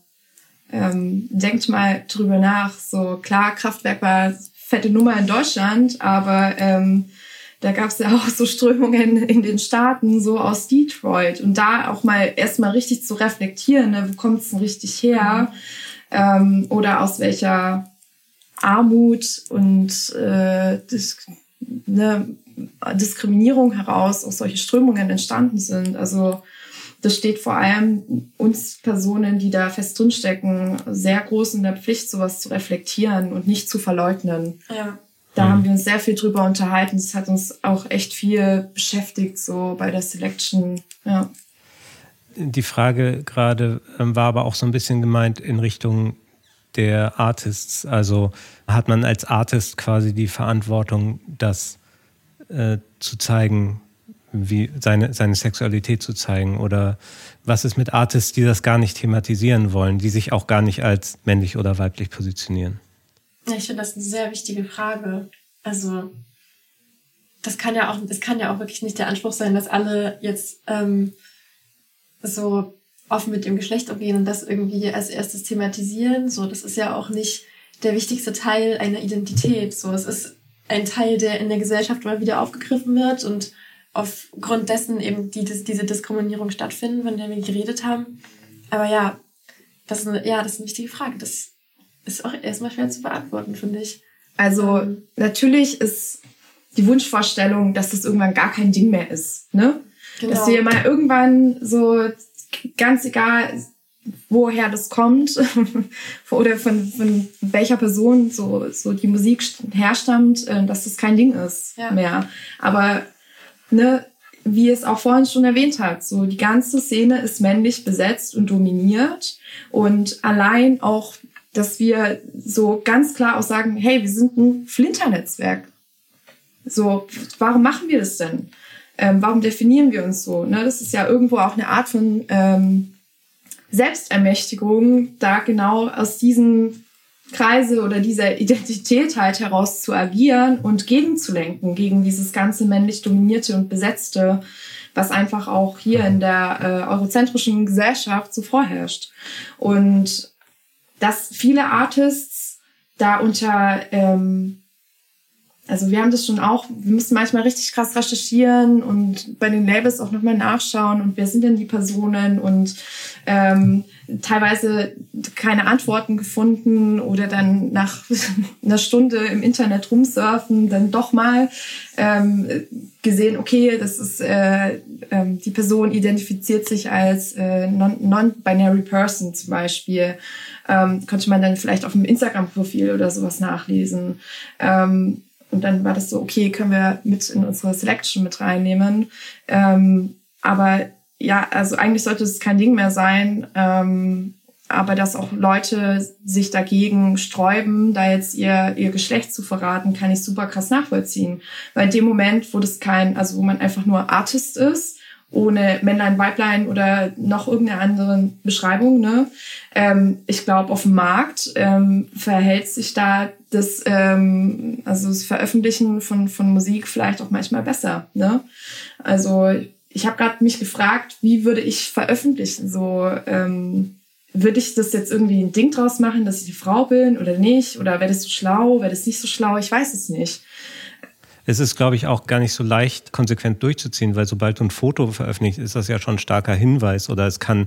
Ähm, denkt mal drüber nach. So klar, Kraftwerk war fette Nummer in Deutschland, aber ähm, da gab es ja auch so Strömungen in den Staaten, so aus Detroit. Und da auch mal erstmal richtig zu reflektieren, ne? wo kommt es denn richtig her? Mhm. Ähm, oder aus welcher Armut und äh, Dis ne, Diskriminierung heraus auch solche Strömungen entstanden sind. Also das steht vor allem uns Personen, die da fest drinstecken, sehr groß in der Pflicht, sowas zu reflektieren und nicht zu verleugnen. Ja. Da mhm. haben wir uns sehr viel drüber unterhalten. Das hat uns auch echt viel beschäftigt, so bei der Selection. Ja. Die Frage gerade ähm, war aber auch so ein bisschen gemeint in Richtung der Artists. Also hat man als Artist quasi die Verantwortung, das äh, zu zeigen, wie seine, seine Sexualität zu zeigen? Oder was ist mit Artists, die das gar nicht thematisieren wollen, die sich auch gar nicht als männlich oder weiblich positionieren? Ja, ich finde das eine sehr wichtige Frage. Also das kann ja auch, das kann ja auch wirklich nicht der Anspruch sein, dass alle jetzt ähm, so offen mit dem Geschlecht umgehen und das irgendwie als erstes thematisieren. So, das ist ja auch nicht der wichtigste Teil einer Identität. So, es ist ein Teil, der in der Gesellschaft mal wieder aufgegriffen wird und aufgrund dessen eben die, diese Diskriminierung stattfinden, von der wir geredet haben. Aber ja, das ist eine, ja, das ist eine wichtige Frage. Das ist auch erstmal schwer zu beantworten, finde ich. Also ähm, natürlich ist die Wunschvorstellung, dass das irgendwann gar kein Ding mehr ist. Ne? Genau. Dass wir mal irgendwann so ganz egal, woher das kommt oder von, von welcher Person so, so die Musik herstammt, äh, dass das kein Ding ist ja. mehr. Aber ne, wie es auch vorhin schon erwähnt hat, so die ganze Szene ist männlich besetzt und dominiert und allein auch, dass wir so ganz klar auch sagen, hey, wir sind ein Flinternetzwerk. So, warum machen wir das denn? Ähm, warum definieren wir uns so? Ne? Das ist ja irgendwo auch eine Art von ähm, Selbstermächtigung, da genau aus diesem Kreise oder dieser Identität halt heraus zu agieren und gegenzulenken gegen dieses ganze männlich dominierte und besetzte, was einfach auch hier in der äh, eurozentrischen Gesellschaft so vorherrscht. Und dass viele Artists da unter ähm, also wir haben das schon auch, wir müssen manchmal richtig krass recherchieren und bei den Labels auch nochmal nachschauen und wer sind denn die Personen und ähm, teilweise keine Antworten gefunden oder dann nach einer Stunde im Internet rumsurfen, dann doch mal ähm, gesehen, okay, das ist äh, ähm, die Person identifiziert sich als äh, non-binary non person zum Beispiel. Ähm, konnte man dann vielleicht auf dem Instagram-Profil oder sowas nachlesen. Ähm, und dann war das so, okay, können wir mit in unsere Selection mit reinnehmen. Ähm, aber ja, also eigentlich sollte es kein Ding mehr sein. Ähm, aber dass auch Leute sich dagegen sträuben, da jetzt ihr, ihr Geschlecht zu verraten, kann ich super krass nachvollziehen. Weil in dem Moment, wo das kein, also wo man einfach nur Artist ist, ohne Männlein, Weiblein oder noch irgendeine andere Beschreibung. Ne? Ähm, ich glaube, auf dem Markt ähm, verhält sich da das, ähm, also das Veröffentlichen von, von Musik vielleicht auch manchmal besser. Ne? Also ich habe gerade mich gefragt, wie würde ich veröffentlichen? So ähm, würde ich das jetzt irgendwie ein Ding draus machen, dass ich eine Frau bin oder nicht? Oder wäre das so schlau? Wäre das nicht so schlau? Ich weiß es nicht. Es ist, glaube ich, auch gar nicht so leicht, konsequent durchzuziehen, weil sobald du ein Foto veröffentlicht, ist das ja schon ein starker Hinweis oder es kann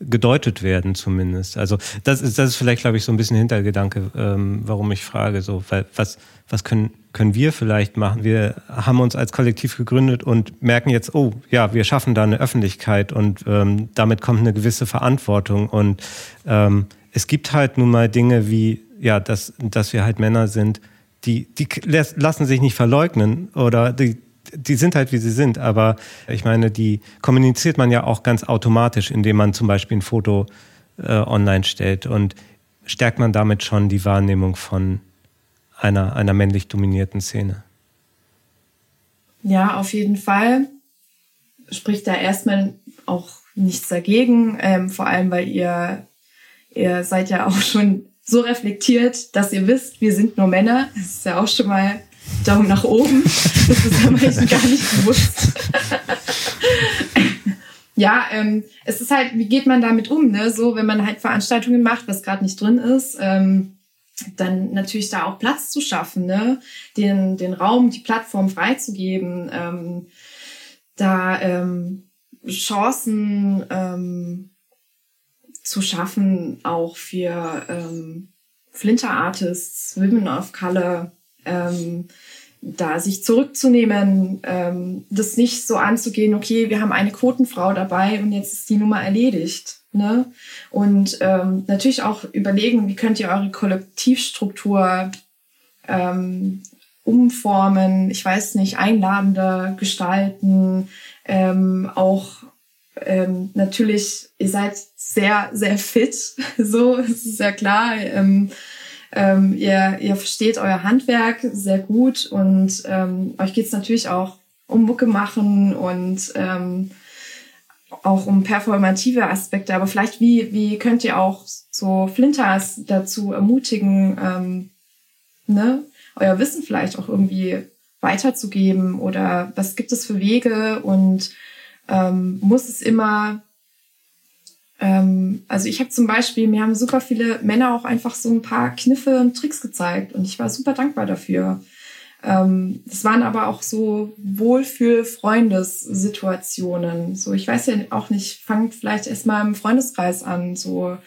gedeutet werden zumindest. Also das ist, das ist vielleicht, glaube ich, so ein bisschen Hintergedanke, ähm, warum ich frage, so, weil was, was können, können wir vielleicht machen? Wir haben uns als Kollektiv gegründet und merken jetzt, oh ja, wir schaffen da eine Öffentlichkeit und ähm, damit kommt eine gewisse Verantwortung. Und ähm, es gibt halt nun mal Dinge wie, ja, dass, dass wir halt Männer sind, die, die lassen sich nicht verleugnen oder die, die sind halt wie sie sind, aber ich meine, die kommuniziert man ja auch ganz automatisch, indem man zum Beispiel ein Foto äh, online stellt und stärkt man damit schon die Wahrnehmung von einer, einer männlich dominierten Szene. Ja, auf jeden Fall spricht da erstmal auch nichts dagegen, ähm, vor allem weil ihr, ihr seid ja auch schon so reflektiert, dass ihr wisst, wir sind nur Männer. Das ist ja auch schon mal Daumen nach oben. Das ist ja manchen gar nicht bewusst. ja, ähm, es ist halt, wie geht man damit um? Ne? So, wenn man halt Veranstaltungen macht, was gerade nicht drin ist, ähm, dann natürlich da auch Platz zu schaffen, ne? den, den Raum, die Plattform freizugeben, ähm, da ähm, Chancen ähm, zu schaffen, auch für ähm, Flinter-Artists, Women of Color, ähm, da sich zurückzunehmen, ähm, das nicht so anzugehen, okay, wir haben eine Quotenfrau dabei und jetzt ist die Nummer erledigt. Ne? Und ähm, natürlich auch überlegen, wie könnt ihr eure Kollektivstruktur ähm, umformen, ich weiß nicht, einladender gestalten, ähm, auch ähm, natürlich, ihr seid sehr, sehr fit, so, es ist ja klar. Ähm, ähm, ihr, ihr versteht euer Handwerk sehr gut und ähm, euch geht's natürlich auch um Mucke machen und ähm, auch um performative Aspekte. Aber vielleicht, wie, wie könnt ihr auch so Flinters dazu ermutigen, ähm, ne, euer Wissen vielleicht auch irgendwie weiterzugeben oder was gibt es für Wege und ähm, muss es immer ähm, also ich habe zum Beispiel, mir haben super viele Männer auch einfach so ein paar Kniffe und Tricks gezeigt und ich war super dankbar dafür. Ähm, das waren aber auch so Wohlfühl-Freundessituationen. So, ich weiß ja auch nicht, fangt vielleicht erstmal im Freundeskreis an, so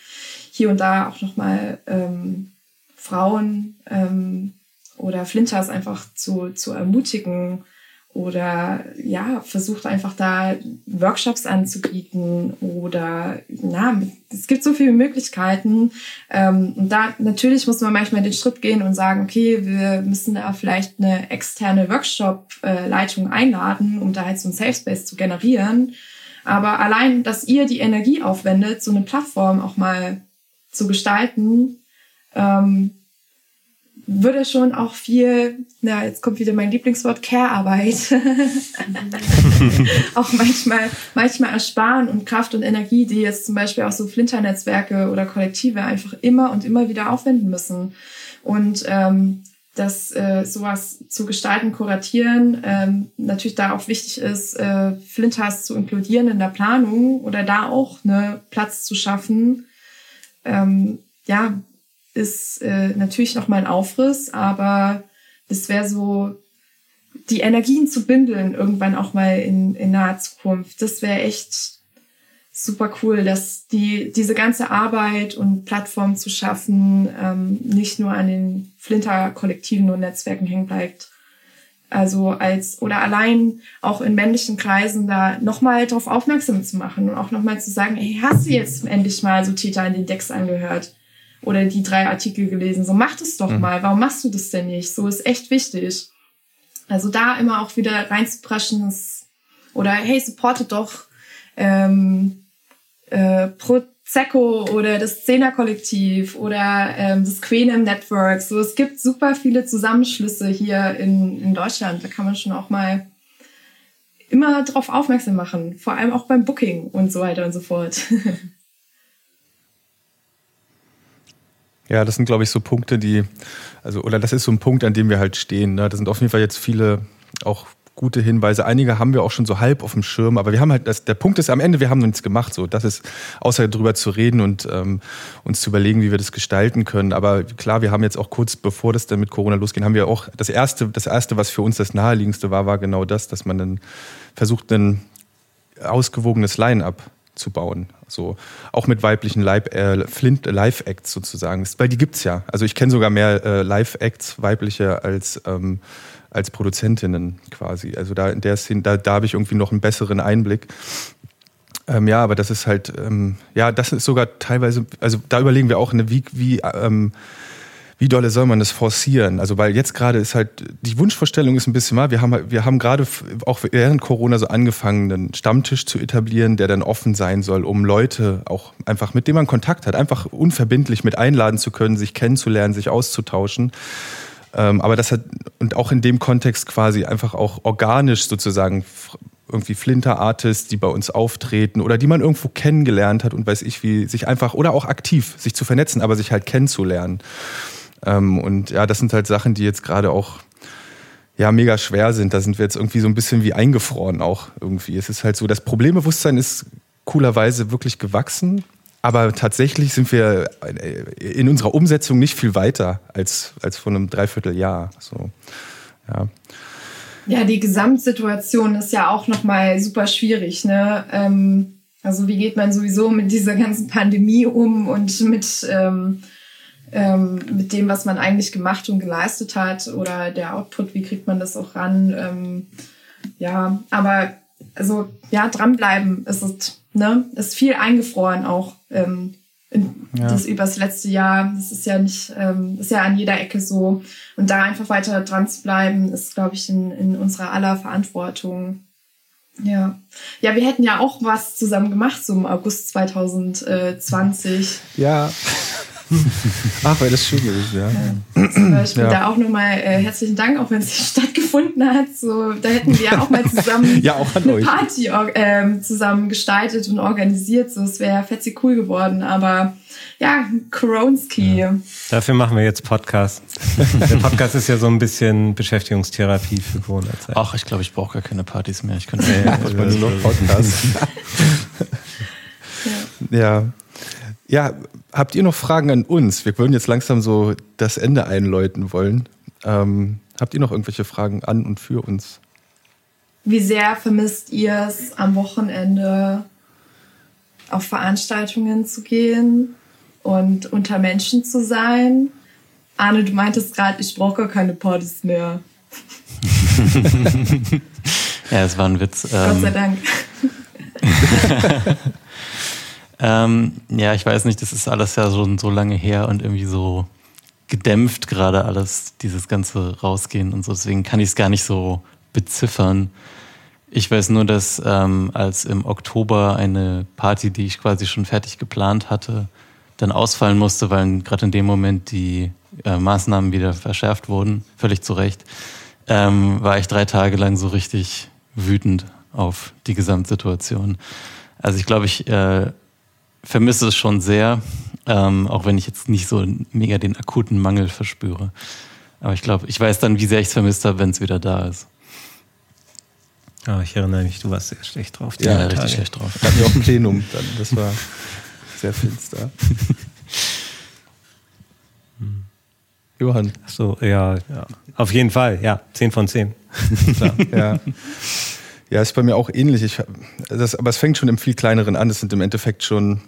hier und da auch nochmal ähm, Frauen ähm, oder Flinters einfach zu, zu ermutigen, oder ja, versucht einfach da Workshops anzubieten oder na, es gibt so viele Möglichkeiten. Ähm, und da natürlich muss man manchmal den Schritt gehen und sagen, okay, wir müssen da vielleicht eine externe Workshop-Leitung einladen, um da halt so ein Safe Space zu generieren. Aber allein, dass ihr die Energie aufwendet, so eine Plattform auch mal zu gestalten, ähm, würde schon auch viel, na, jetzt kommt wieder mein Lieblingswort, Care-Arbeit, auch manchmal, manchmal ersparen und Kraft und Energie, die jetzt zum Beispiel auch so Flinter-Netzwerke oder Kollektive einfach immer und immer wieder aufwenden müssen. Und ähm, dass äh, sowas zu gestalten, kuratieren, ähm, natürlich da auch wichtig ist, äh, Flinters zu inkludieren in der Planung oder da auch ne Platz zu schaffen. Ähm, ja, ist äh, natürlich noch mal ein Aufriss, aber es wäre so, die Energien zu bündeln irgendwann auch mal in, in naher Zukunft. Das wäre echt super cool, dass die diese ganze Arbeit und Plattform zu schaffen ähm, nicht nur an den Flinter-Kollektiven und Netzwerken hängen bleibt. Also als oder allein auch in männlichen Kreisen da nochmal darauf aufmerksam zu machen und auch nochmal zu sagen, hey, hast du jetzt endlich mal so Täter an den Decks angehört? Oder die drei Artikel gelesen. So, mach das doch mhm. mal. Warum machst du das denn nicht? So ist echt wichtig. Also da immer auch wieder reinzupreschen ist, oder hey, supportet doch ähm, äh, Prosecco oder das Zehner-Kollektiv oder ähm, das Queen im Network. So, es gibt super viele Zusammenschlüsse hier in, in Deutschland. Da kann man schon auch mal immer drauf aufmerksam machen. Vor allem auch beim Booking und so weiter und so fort. Ja, das sind, glaube ich, so Punkte, die, also, oder das ist so ein Punkt, an dem wir halt stehen. Ne? Das sind auf jeden Fall jetzt viele auch gute Hinweise. Einige haben wir auch schon so halb auf dem Schirm, aber wir haben halt, das, der Punkt ist am Ende, wir haben nichts gemacht. So, das ist, außer darüber zu reden und ähm, uns zu überlegen, wie wir das gestalten können. Aber klar, wir haben jetzt auch kurz bevor das dann mit Corona losging, haben wir auch das erste, das erste, was für uns das naheliegendste war, war genau das, dass man dann versucht, ein ausgewogenes Line-up zu bauen. So auch mit weiblichen Live, äh, Flint Live Acts sozusagen, weil die gibt's ja. Also ich kenne sogar mehr äh, Live Acts weibliche als ähm, als Produzentinnen quasi. Also da in der Szene, da, da habe ich irgendwie noch einen besseren Einblick. Ähm, ja, aber das ist halt, ähm, ja, das ist sogar teilweise, also da überlegen wir auch, ne, wie, wie ähm, wie dolle soll man das forcieren? Also weil jetzt gerade ist halt, die Wunschvorstellung ist ein bisschen mal, wir haben, wir haben gerade auch während Corona so angefangen, einen Stammtisch zu etablieren, der dann offen sein soll, um Leute auch einfach, mit denen man Kontakt hat, einfach unverbindlich mit einladen zu können, sich kennenzulernen, sich auszutauschen. Ähm, aber das hat, und auch in dem Kontext quasi einfach auch organisch sozusagen irgendwie Flinter-Artists, die bei uns auftreten oder die man irgendwo kennengelernt hat und weiß ich wie, sich einfach, oder auch aktiv, sich zu vernetzen, aber sich halt kennenzulernen. Ähm, und ja, das sind halt Sachen, die jetzt gerade auch ja mega schwer sind. Da sind wir jetzt irgendwie so ein bisschen wie eingefroren auch irgendwie. Es ist halt so, das Problembewusstsein ist coolerweise wirklich gewachsen. Aber tatsächlich sind wir in unserer Umsetzung nicht viel weiter als, als vor einem Dreivierteljahr. So, ja. ja, die Gesamtsituation ist ja auch nochmal super schwierig. Ne? Ähm, also wie geht man sowieso mit dieser ganzen Pandemie um und mit ähm, ähm, mit dem, was man eigentlich gemacht und geleistet hat oder der Output, wie kriegt man das auch ran? Ähm, ja, aber also ja, dranbleiben ist es, ne, ist viel eingefroren auch ähm, in, ja. das übers letzte Jahr. Das ist ja nicht, ähm, ist ja an jeder Ecke so. Und da einfach weiter dran zu bleiben, ist, glaube ich, in, in unserer aller Verantwortung. Ja. Ja, wir hätten ja auch was zusammen gemacht, so im August 2020. Ja. Ach, wäre das schön gewesen, ja. ja. Zum Beispiel ja. da auch nochmal äh, herzlichen Dank, auch wenn es nicht stattgefunden hat. So, da hätten wir auch mal zusammen ja, auch eine euch. Party äh, zusammen gestaltet und organisiert. So, es wäre fetzig cool geworden, aber ja, Koronski. Ja. Dafür machen wir jetzt Podcast. Der Podcast ist ja so ein bisschen Beschäftigungstherapie für Corona-Zeit. Ach, ich glaube, ich brauche gar keine Partys mehr. Ich könnte ja, nur noch Podcast. Ja. Ja, habt ihr noch Fragen an uns? Wir würden jetzt langsam so das Ende einläuten wollen. Ähm, habt ihr noch irgendwelche Fragen an und für uns? Wie sehr vermisst ihr es am Wochenende auf Veranstaltungen zu gehen und unter Menschen zu sein? Arne, du meintest gerade, ich brauche gar keine Partys mehr. ja, es war ein Witz. Gott sei ähm, Dank. ähm, ja, ich weiß nicht, das ist alles ja schon so lange her und irgendwie so gedämpft gerade alles, dieses ganze Rausgehen und so. Deswegen kann ich es gar nicht so beziffern. Ich weiß nur, dass ähm, als im Oktober eine Party, die ich quasi schon fertig geplant hatte, dann ausfallen musste, weil gerade in dem Moment die äh, Maßnahmen wieder verschärft wurden, völlig zu Recht, ähm, war ich drei Tage lang so richtig wütend auf die Gesamtsituation. Also ich glaube, ich äh, vermisse es schon sehr, ähm, auch wenn ich jetzt nicht so mega den akuten Mangel verspüre. Aber ich glaube, ich weiß dann, wie sehr ich es vermisst habe, wenn es wieder da ist. Ah, ich erinnere mich, du warst sehr schlecht drauf. Ja, richtig Tage. schlecht drauf. Hatten wir auch ein Plenum dann. Das war sehr finster. Johann. Ach so, ja, ja. Auf jeden Fall, ja. Zehn von zehn. ja. Ja, ist bei mir auch ähnlich. Ich, das, aber es fängt schon im viel kleineren an. Es sind im Endeffekt schon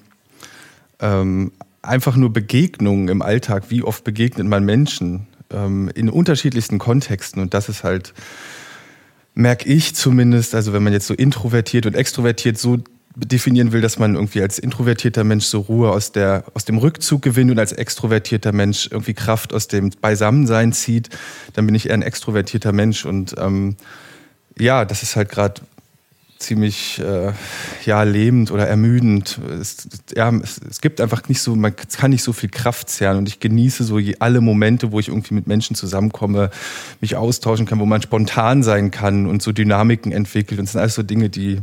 ähm, einfach nur Begegnungen im Alltag. Wie oft begegnet man Menschen ähm, in unterschiedlichsten Kontexten? Und das ist halt, merke ich zumindest, also wenn man jetzt so introvertiert und extrovertiert so definieren will, dass man irgendwie als introvertierter Mensch so Ruhe aus, der, aus dem Rückzug gewinnt und als extrovertierter Mensch irgendwie Kraft aus dem Beisammensein zieht, dann bin ich eher ein extrovertierter Mensch. Und ähm, ja, das ist halt gerade ziemlich äh, ja lähmend oder ermüdend. Es, ja, es, es, gibt einfach nicht so, man kann nicht so viel Kraft zehren und ich genieße so alle Momente, wo ich irgendwie mit Menschen zusammenkomme, mich austauschen kann, wo man spontan sein kann und so Dynamiken entwickelt. Und das sind alles so Dinge, die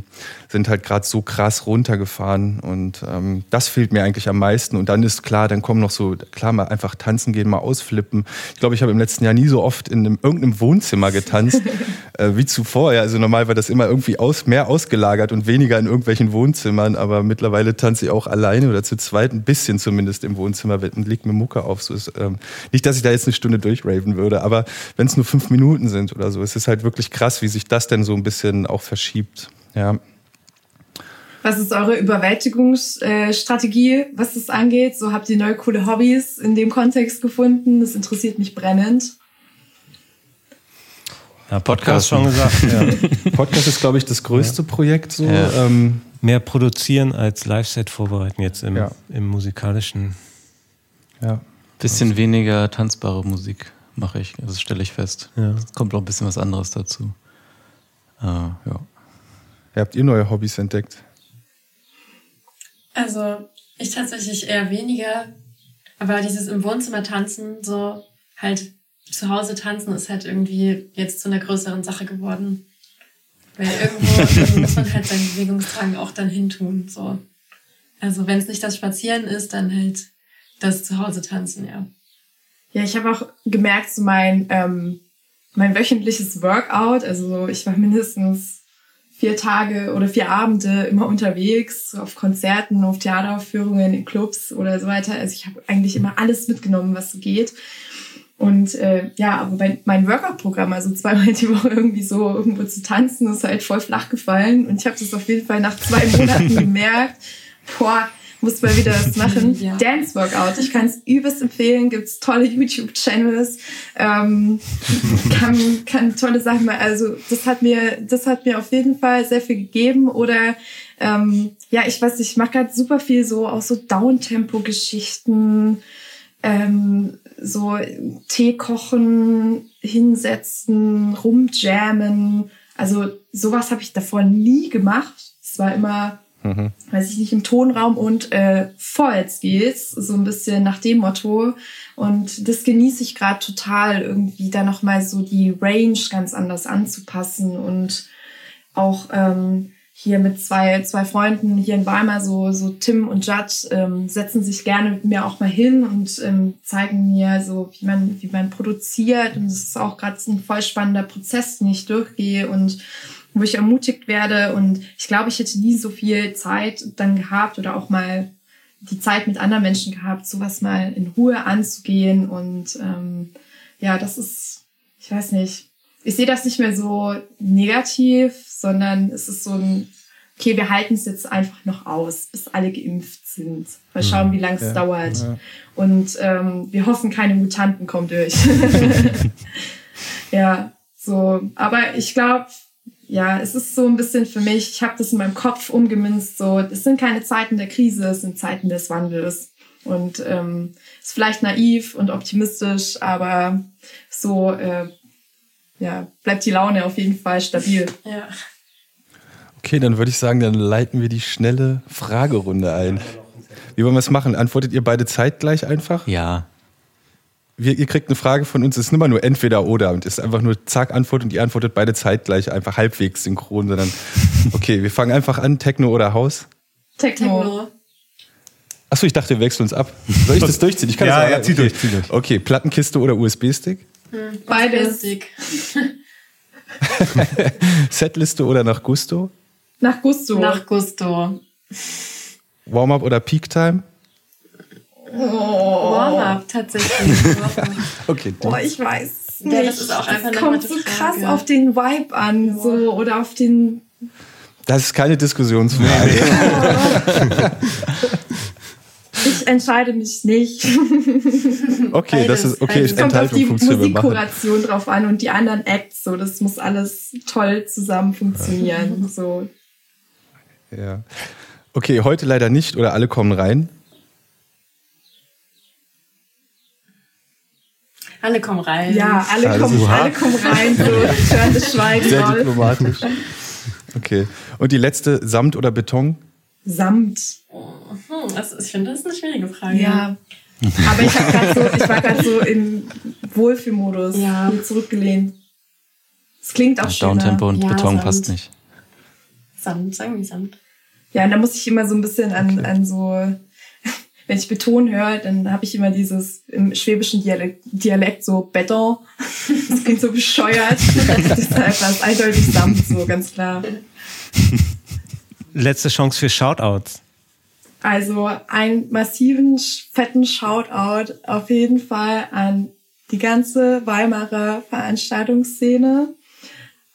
sind halt gerade so krass runtergefahren und ähm, das fehlt mir eigentlich am meisten. Und dann ist klar, dann kommen noch so, klar, mal einfach tanzen gehen, mal ausflippen. Ich glaube, ich habe im letzten Jahr nie so oft in einem, irgendeinem Wohnzimmer getanzt äh, wie zuvor. Ja, also normal war das immer irgendwie aus, mehr ausgelagert und weniger in irgendwelchen Wohnzimmern, aber mittlerweile tanze ich auch alleine oder zu zweit ein bisschen zumindest im Wohnzimmer und legt mir Mucke auf. So ist, ähm, nicht, dass ich da jetzt eine Stunde durchraven würde, aber wenn es nur fünf Minuten sind oder so, es ist halt wirklich krass, wie sich das denn so ein bisschen auch verschiebt. Ja. Was ist eure Überwältigungsstrategie, was das angeht? So habt ihr neue coole Hobbys in dem Kontext gefunden? Das interessiert mich brennend. Ja, Podcast schon gesagt. Ja. Podcast ist, glaube ich, das größte ja. Projekt. So. Ja. Ähm, Mehr produzieren als Live-Set vorbereiten jetzt im, im musikalischen. Ja. Bisschen weniger tanzbare Musik mache ich, das stelle ich fest. Es kommt auch ein bisschen was anderes dazu. Uh, ja. Habt ihr neue Hobbys entdeckt? Also ich tatsächlich eher weniger, aber dieses im Wohnzimmer tanzen, so halt zu Hause tanzen ist halt irgendwie jetzt zu einer größeren Sache geworden. Weil irgendwo muss man halt seinen Bewegungsdrang auch dann hintun. So. Also wenn es nicht das Spazieren ist, dann halt das zu Hause tanzen, ja. Ja, ich habe auch gemerkt, so mein, ähm, mein wöchentliches Workout, also ich war mindestens vier Tage oder vier Abende immer unterwegs, auf Konzerten, auf Theateraufführungen, in Clubs oder so weiter. Also ich habe eigentlich immer alles mitgenommen, was so geht. Und äh, ja, aber mein, mein Workout-Programm, also zweimal die Woche irgendwie so irgendwo zu tanzen, ist halt voll flach gefallen. Und ich habe das auf jeden Fall nach zwei Monaten gemerkt. Boah, muss mal wieder was machen. ja. Dance Workout. Ich kann es übelst empfehlen. Gibt's tolle YouTube-Channels. Ähm, kann, kann tolle Sachen machen. Also das hat mir, das hat mir auf jeden Fall sehr viel gegeben. Oder ähm, ja, ich weiß, ich mache gerade super viel so auch so Downtempo-Geschichten. Ähm, so Tee kochen, hinsetzen, rumjammen. Also sowas habe ich davor nie gemacht. Es war immer, mhm. weiß ich nicht, im Tonraum und äh, vorwärts geht's, so ein bisschen nach dem Motto. Und das genieße ich gerade total, irgendwie da nochmal so die Range ganz anders anzupassen und auch ähm, hier mit zwei, zwei Freunden hier in Weimar, so, so Tim und Judd, ähm, setzen sich gerne mit mir auch mal hin und ähm, zeigen mir so, wie man, wie man produziert. Und das ist auch gerade ein voll spannender Prozess, den ich durchgehe. Und wo ich ermutigt werde. Und ich glaube, ich hätte nie so viel Zeit dann gehabt oder auch mal die Zeit mit anderen Menschen gehabt, sowas mal in Ruhe anzugehen. Und ähm, ja, das ist, ich weiß nicht, ich sehe das nicht mehr so negativ, sondern es ist so ein, okay, wir halten es jetzt einfach noch aus, bis alle geimpft sind. Mal hm. schauen, wie lange es ja, dauert. Ja. Und ähm, wir hoffen, keine Mutanten kommen durch. ja, so. Aber ich glaube, ja, es ist so ein bisschen für mich, ich habe das in meinem Kopf umgemünzt, so, es sind keine Zeiten der Krise, es sind Zeiten des Wandels. Und ähm, ist vielleicht naiv und optimistisch, aber so äh, ja, bleibt die Laune auf jeden Fall stabil. Ja. Okay, dann würde ich sagen, dann leiten wir die schnelle Fragerunde ein. Wie wollen wir es machen? Antwortet ihr beide zeitgleich einfach? Ja. Wir, ihr kriegt eine Frage von uns, es ist immer nur entweder oder und es ist einfach nur zack, Antwort und ihr antwortet beide zeitgleich, einfach halbwegs synchron, sondern okay, wir fangen einfach an, Techno oder Haus? Techno. Achso, ich dachte, wir wechseln uns ab. Soll ich das durchziehen? Ich kann ja, das ja, zieh okay. durch, zieh durch. Okay, Plattenkiste oder USB-Stick? Hm, Beides. Setliste oder nach Gusto? Nach Gusto. Nach Gusto. Warm-up oder Peak Time? Oh. Warm-up tatsächlich. okay. Oh, ich weiß nicht. Ja, das ist auch einfach das kommt so krass auf den Vibe an, so oder auf den. Das ist keine Diskussionsfrage. Ich entscheide mich nicht. Okay, das ist okay. Es kommt auf die Musikkuration drauf an und die anderen Acts. So, das muss alles toll zusammen funktionieren. So. Ja. Okay, heute leider nicht oder alle kommen rein. Alle kommen rein. Ja, alle, alle kommen, alle kommen rein. So, das Schweigen. Sehr diplomatisch. Okay. Und die letzte, Samt oder Beton? Samt. Hm, also ich finde, das ist eine schwierige Frage. Ja. Aber ich, so, ich war gerade so im Wohlfühlmodus, ja. zurückgelehnt. Es klingt auch schön. Downtempo und ja, Beton Sand. passt nicht. Sand, sagen wir Sand. Ja, und da muss ich immer so ein bisschen an, okay. an so, wenn ich Beton höre, dann habe ich immer dieses im schwäbischen Dialekt, Dialekt so Beton. Das klingt so bescheuert. Das ist einfach eindeutig Samt, so ganz klar. Letzte Chance für Shoutouts. Also einen massiven, fetten Shoutout auf jeden Fall an die ganze Weimarer Veranstaltungsszene.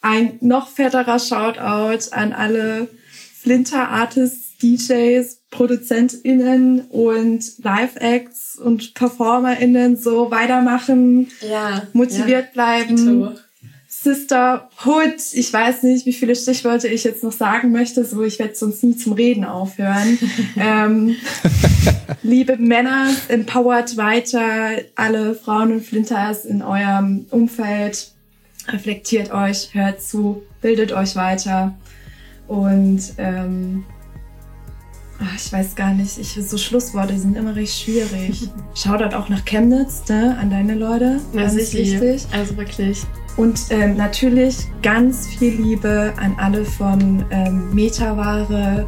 Ein noch fetterer Shoutout an alle Flinter Artists, DJs, ProduzentInnen und Live-Acts und PerformerInnen so weitermachen, ja, motiviert ja, bleiben. Sisterhood. Ich weiß nicht, wie viele Stichworte ich jetzt noch sagen möchte, so ich werde sonst nie zum Reden aufhören. ähm, liebe Männer, empowert weiter alle Frauen und Flinters in eurem Umfeld. Reflektiert euch, hört zu, bildet euch weiter und ähm, ach, ich weiß gar nicht, ich, so Schlussworte sind immer recht schwierig. Shoutout auch nach Chemnitz, ne, an deine Leute. Das ist wichtig. Also wirklich. Und ähm, natürlich ganz viel Liebe an alle von ähm, Metaware,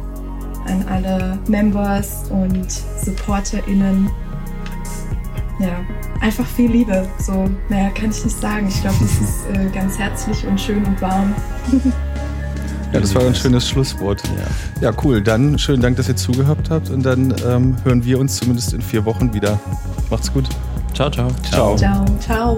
an alle Members und SupporterInnen. Ja, einfach viel Liebe. So, naja, kann ich nicht sagen. Ich glaube, es ist äh, ganz herzlich und schön und warm. Ja, das war ein schönes Schlusswort. Ja, ja cool. Dann schönen Dank, dass ihr zugehört habt und dann ähm, hören wir uns zumindest in vier Wochen wieder. Macht's gut. Ciao, ciao. Ciao. Ciao. ciao.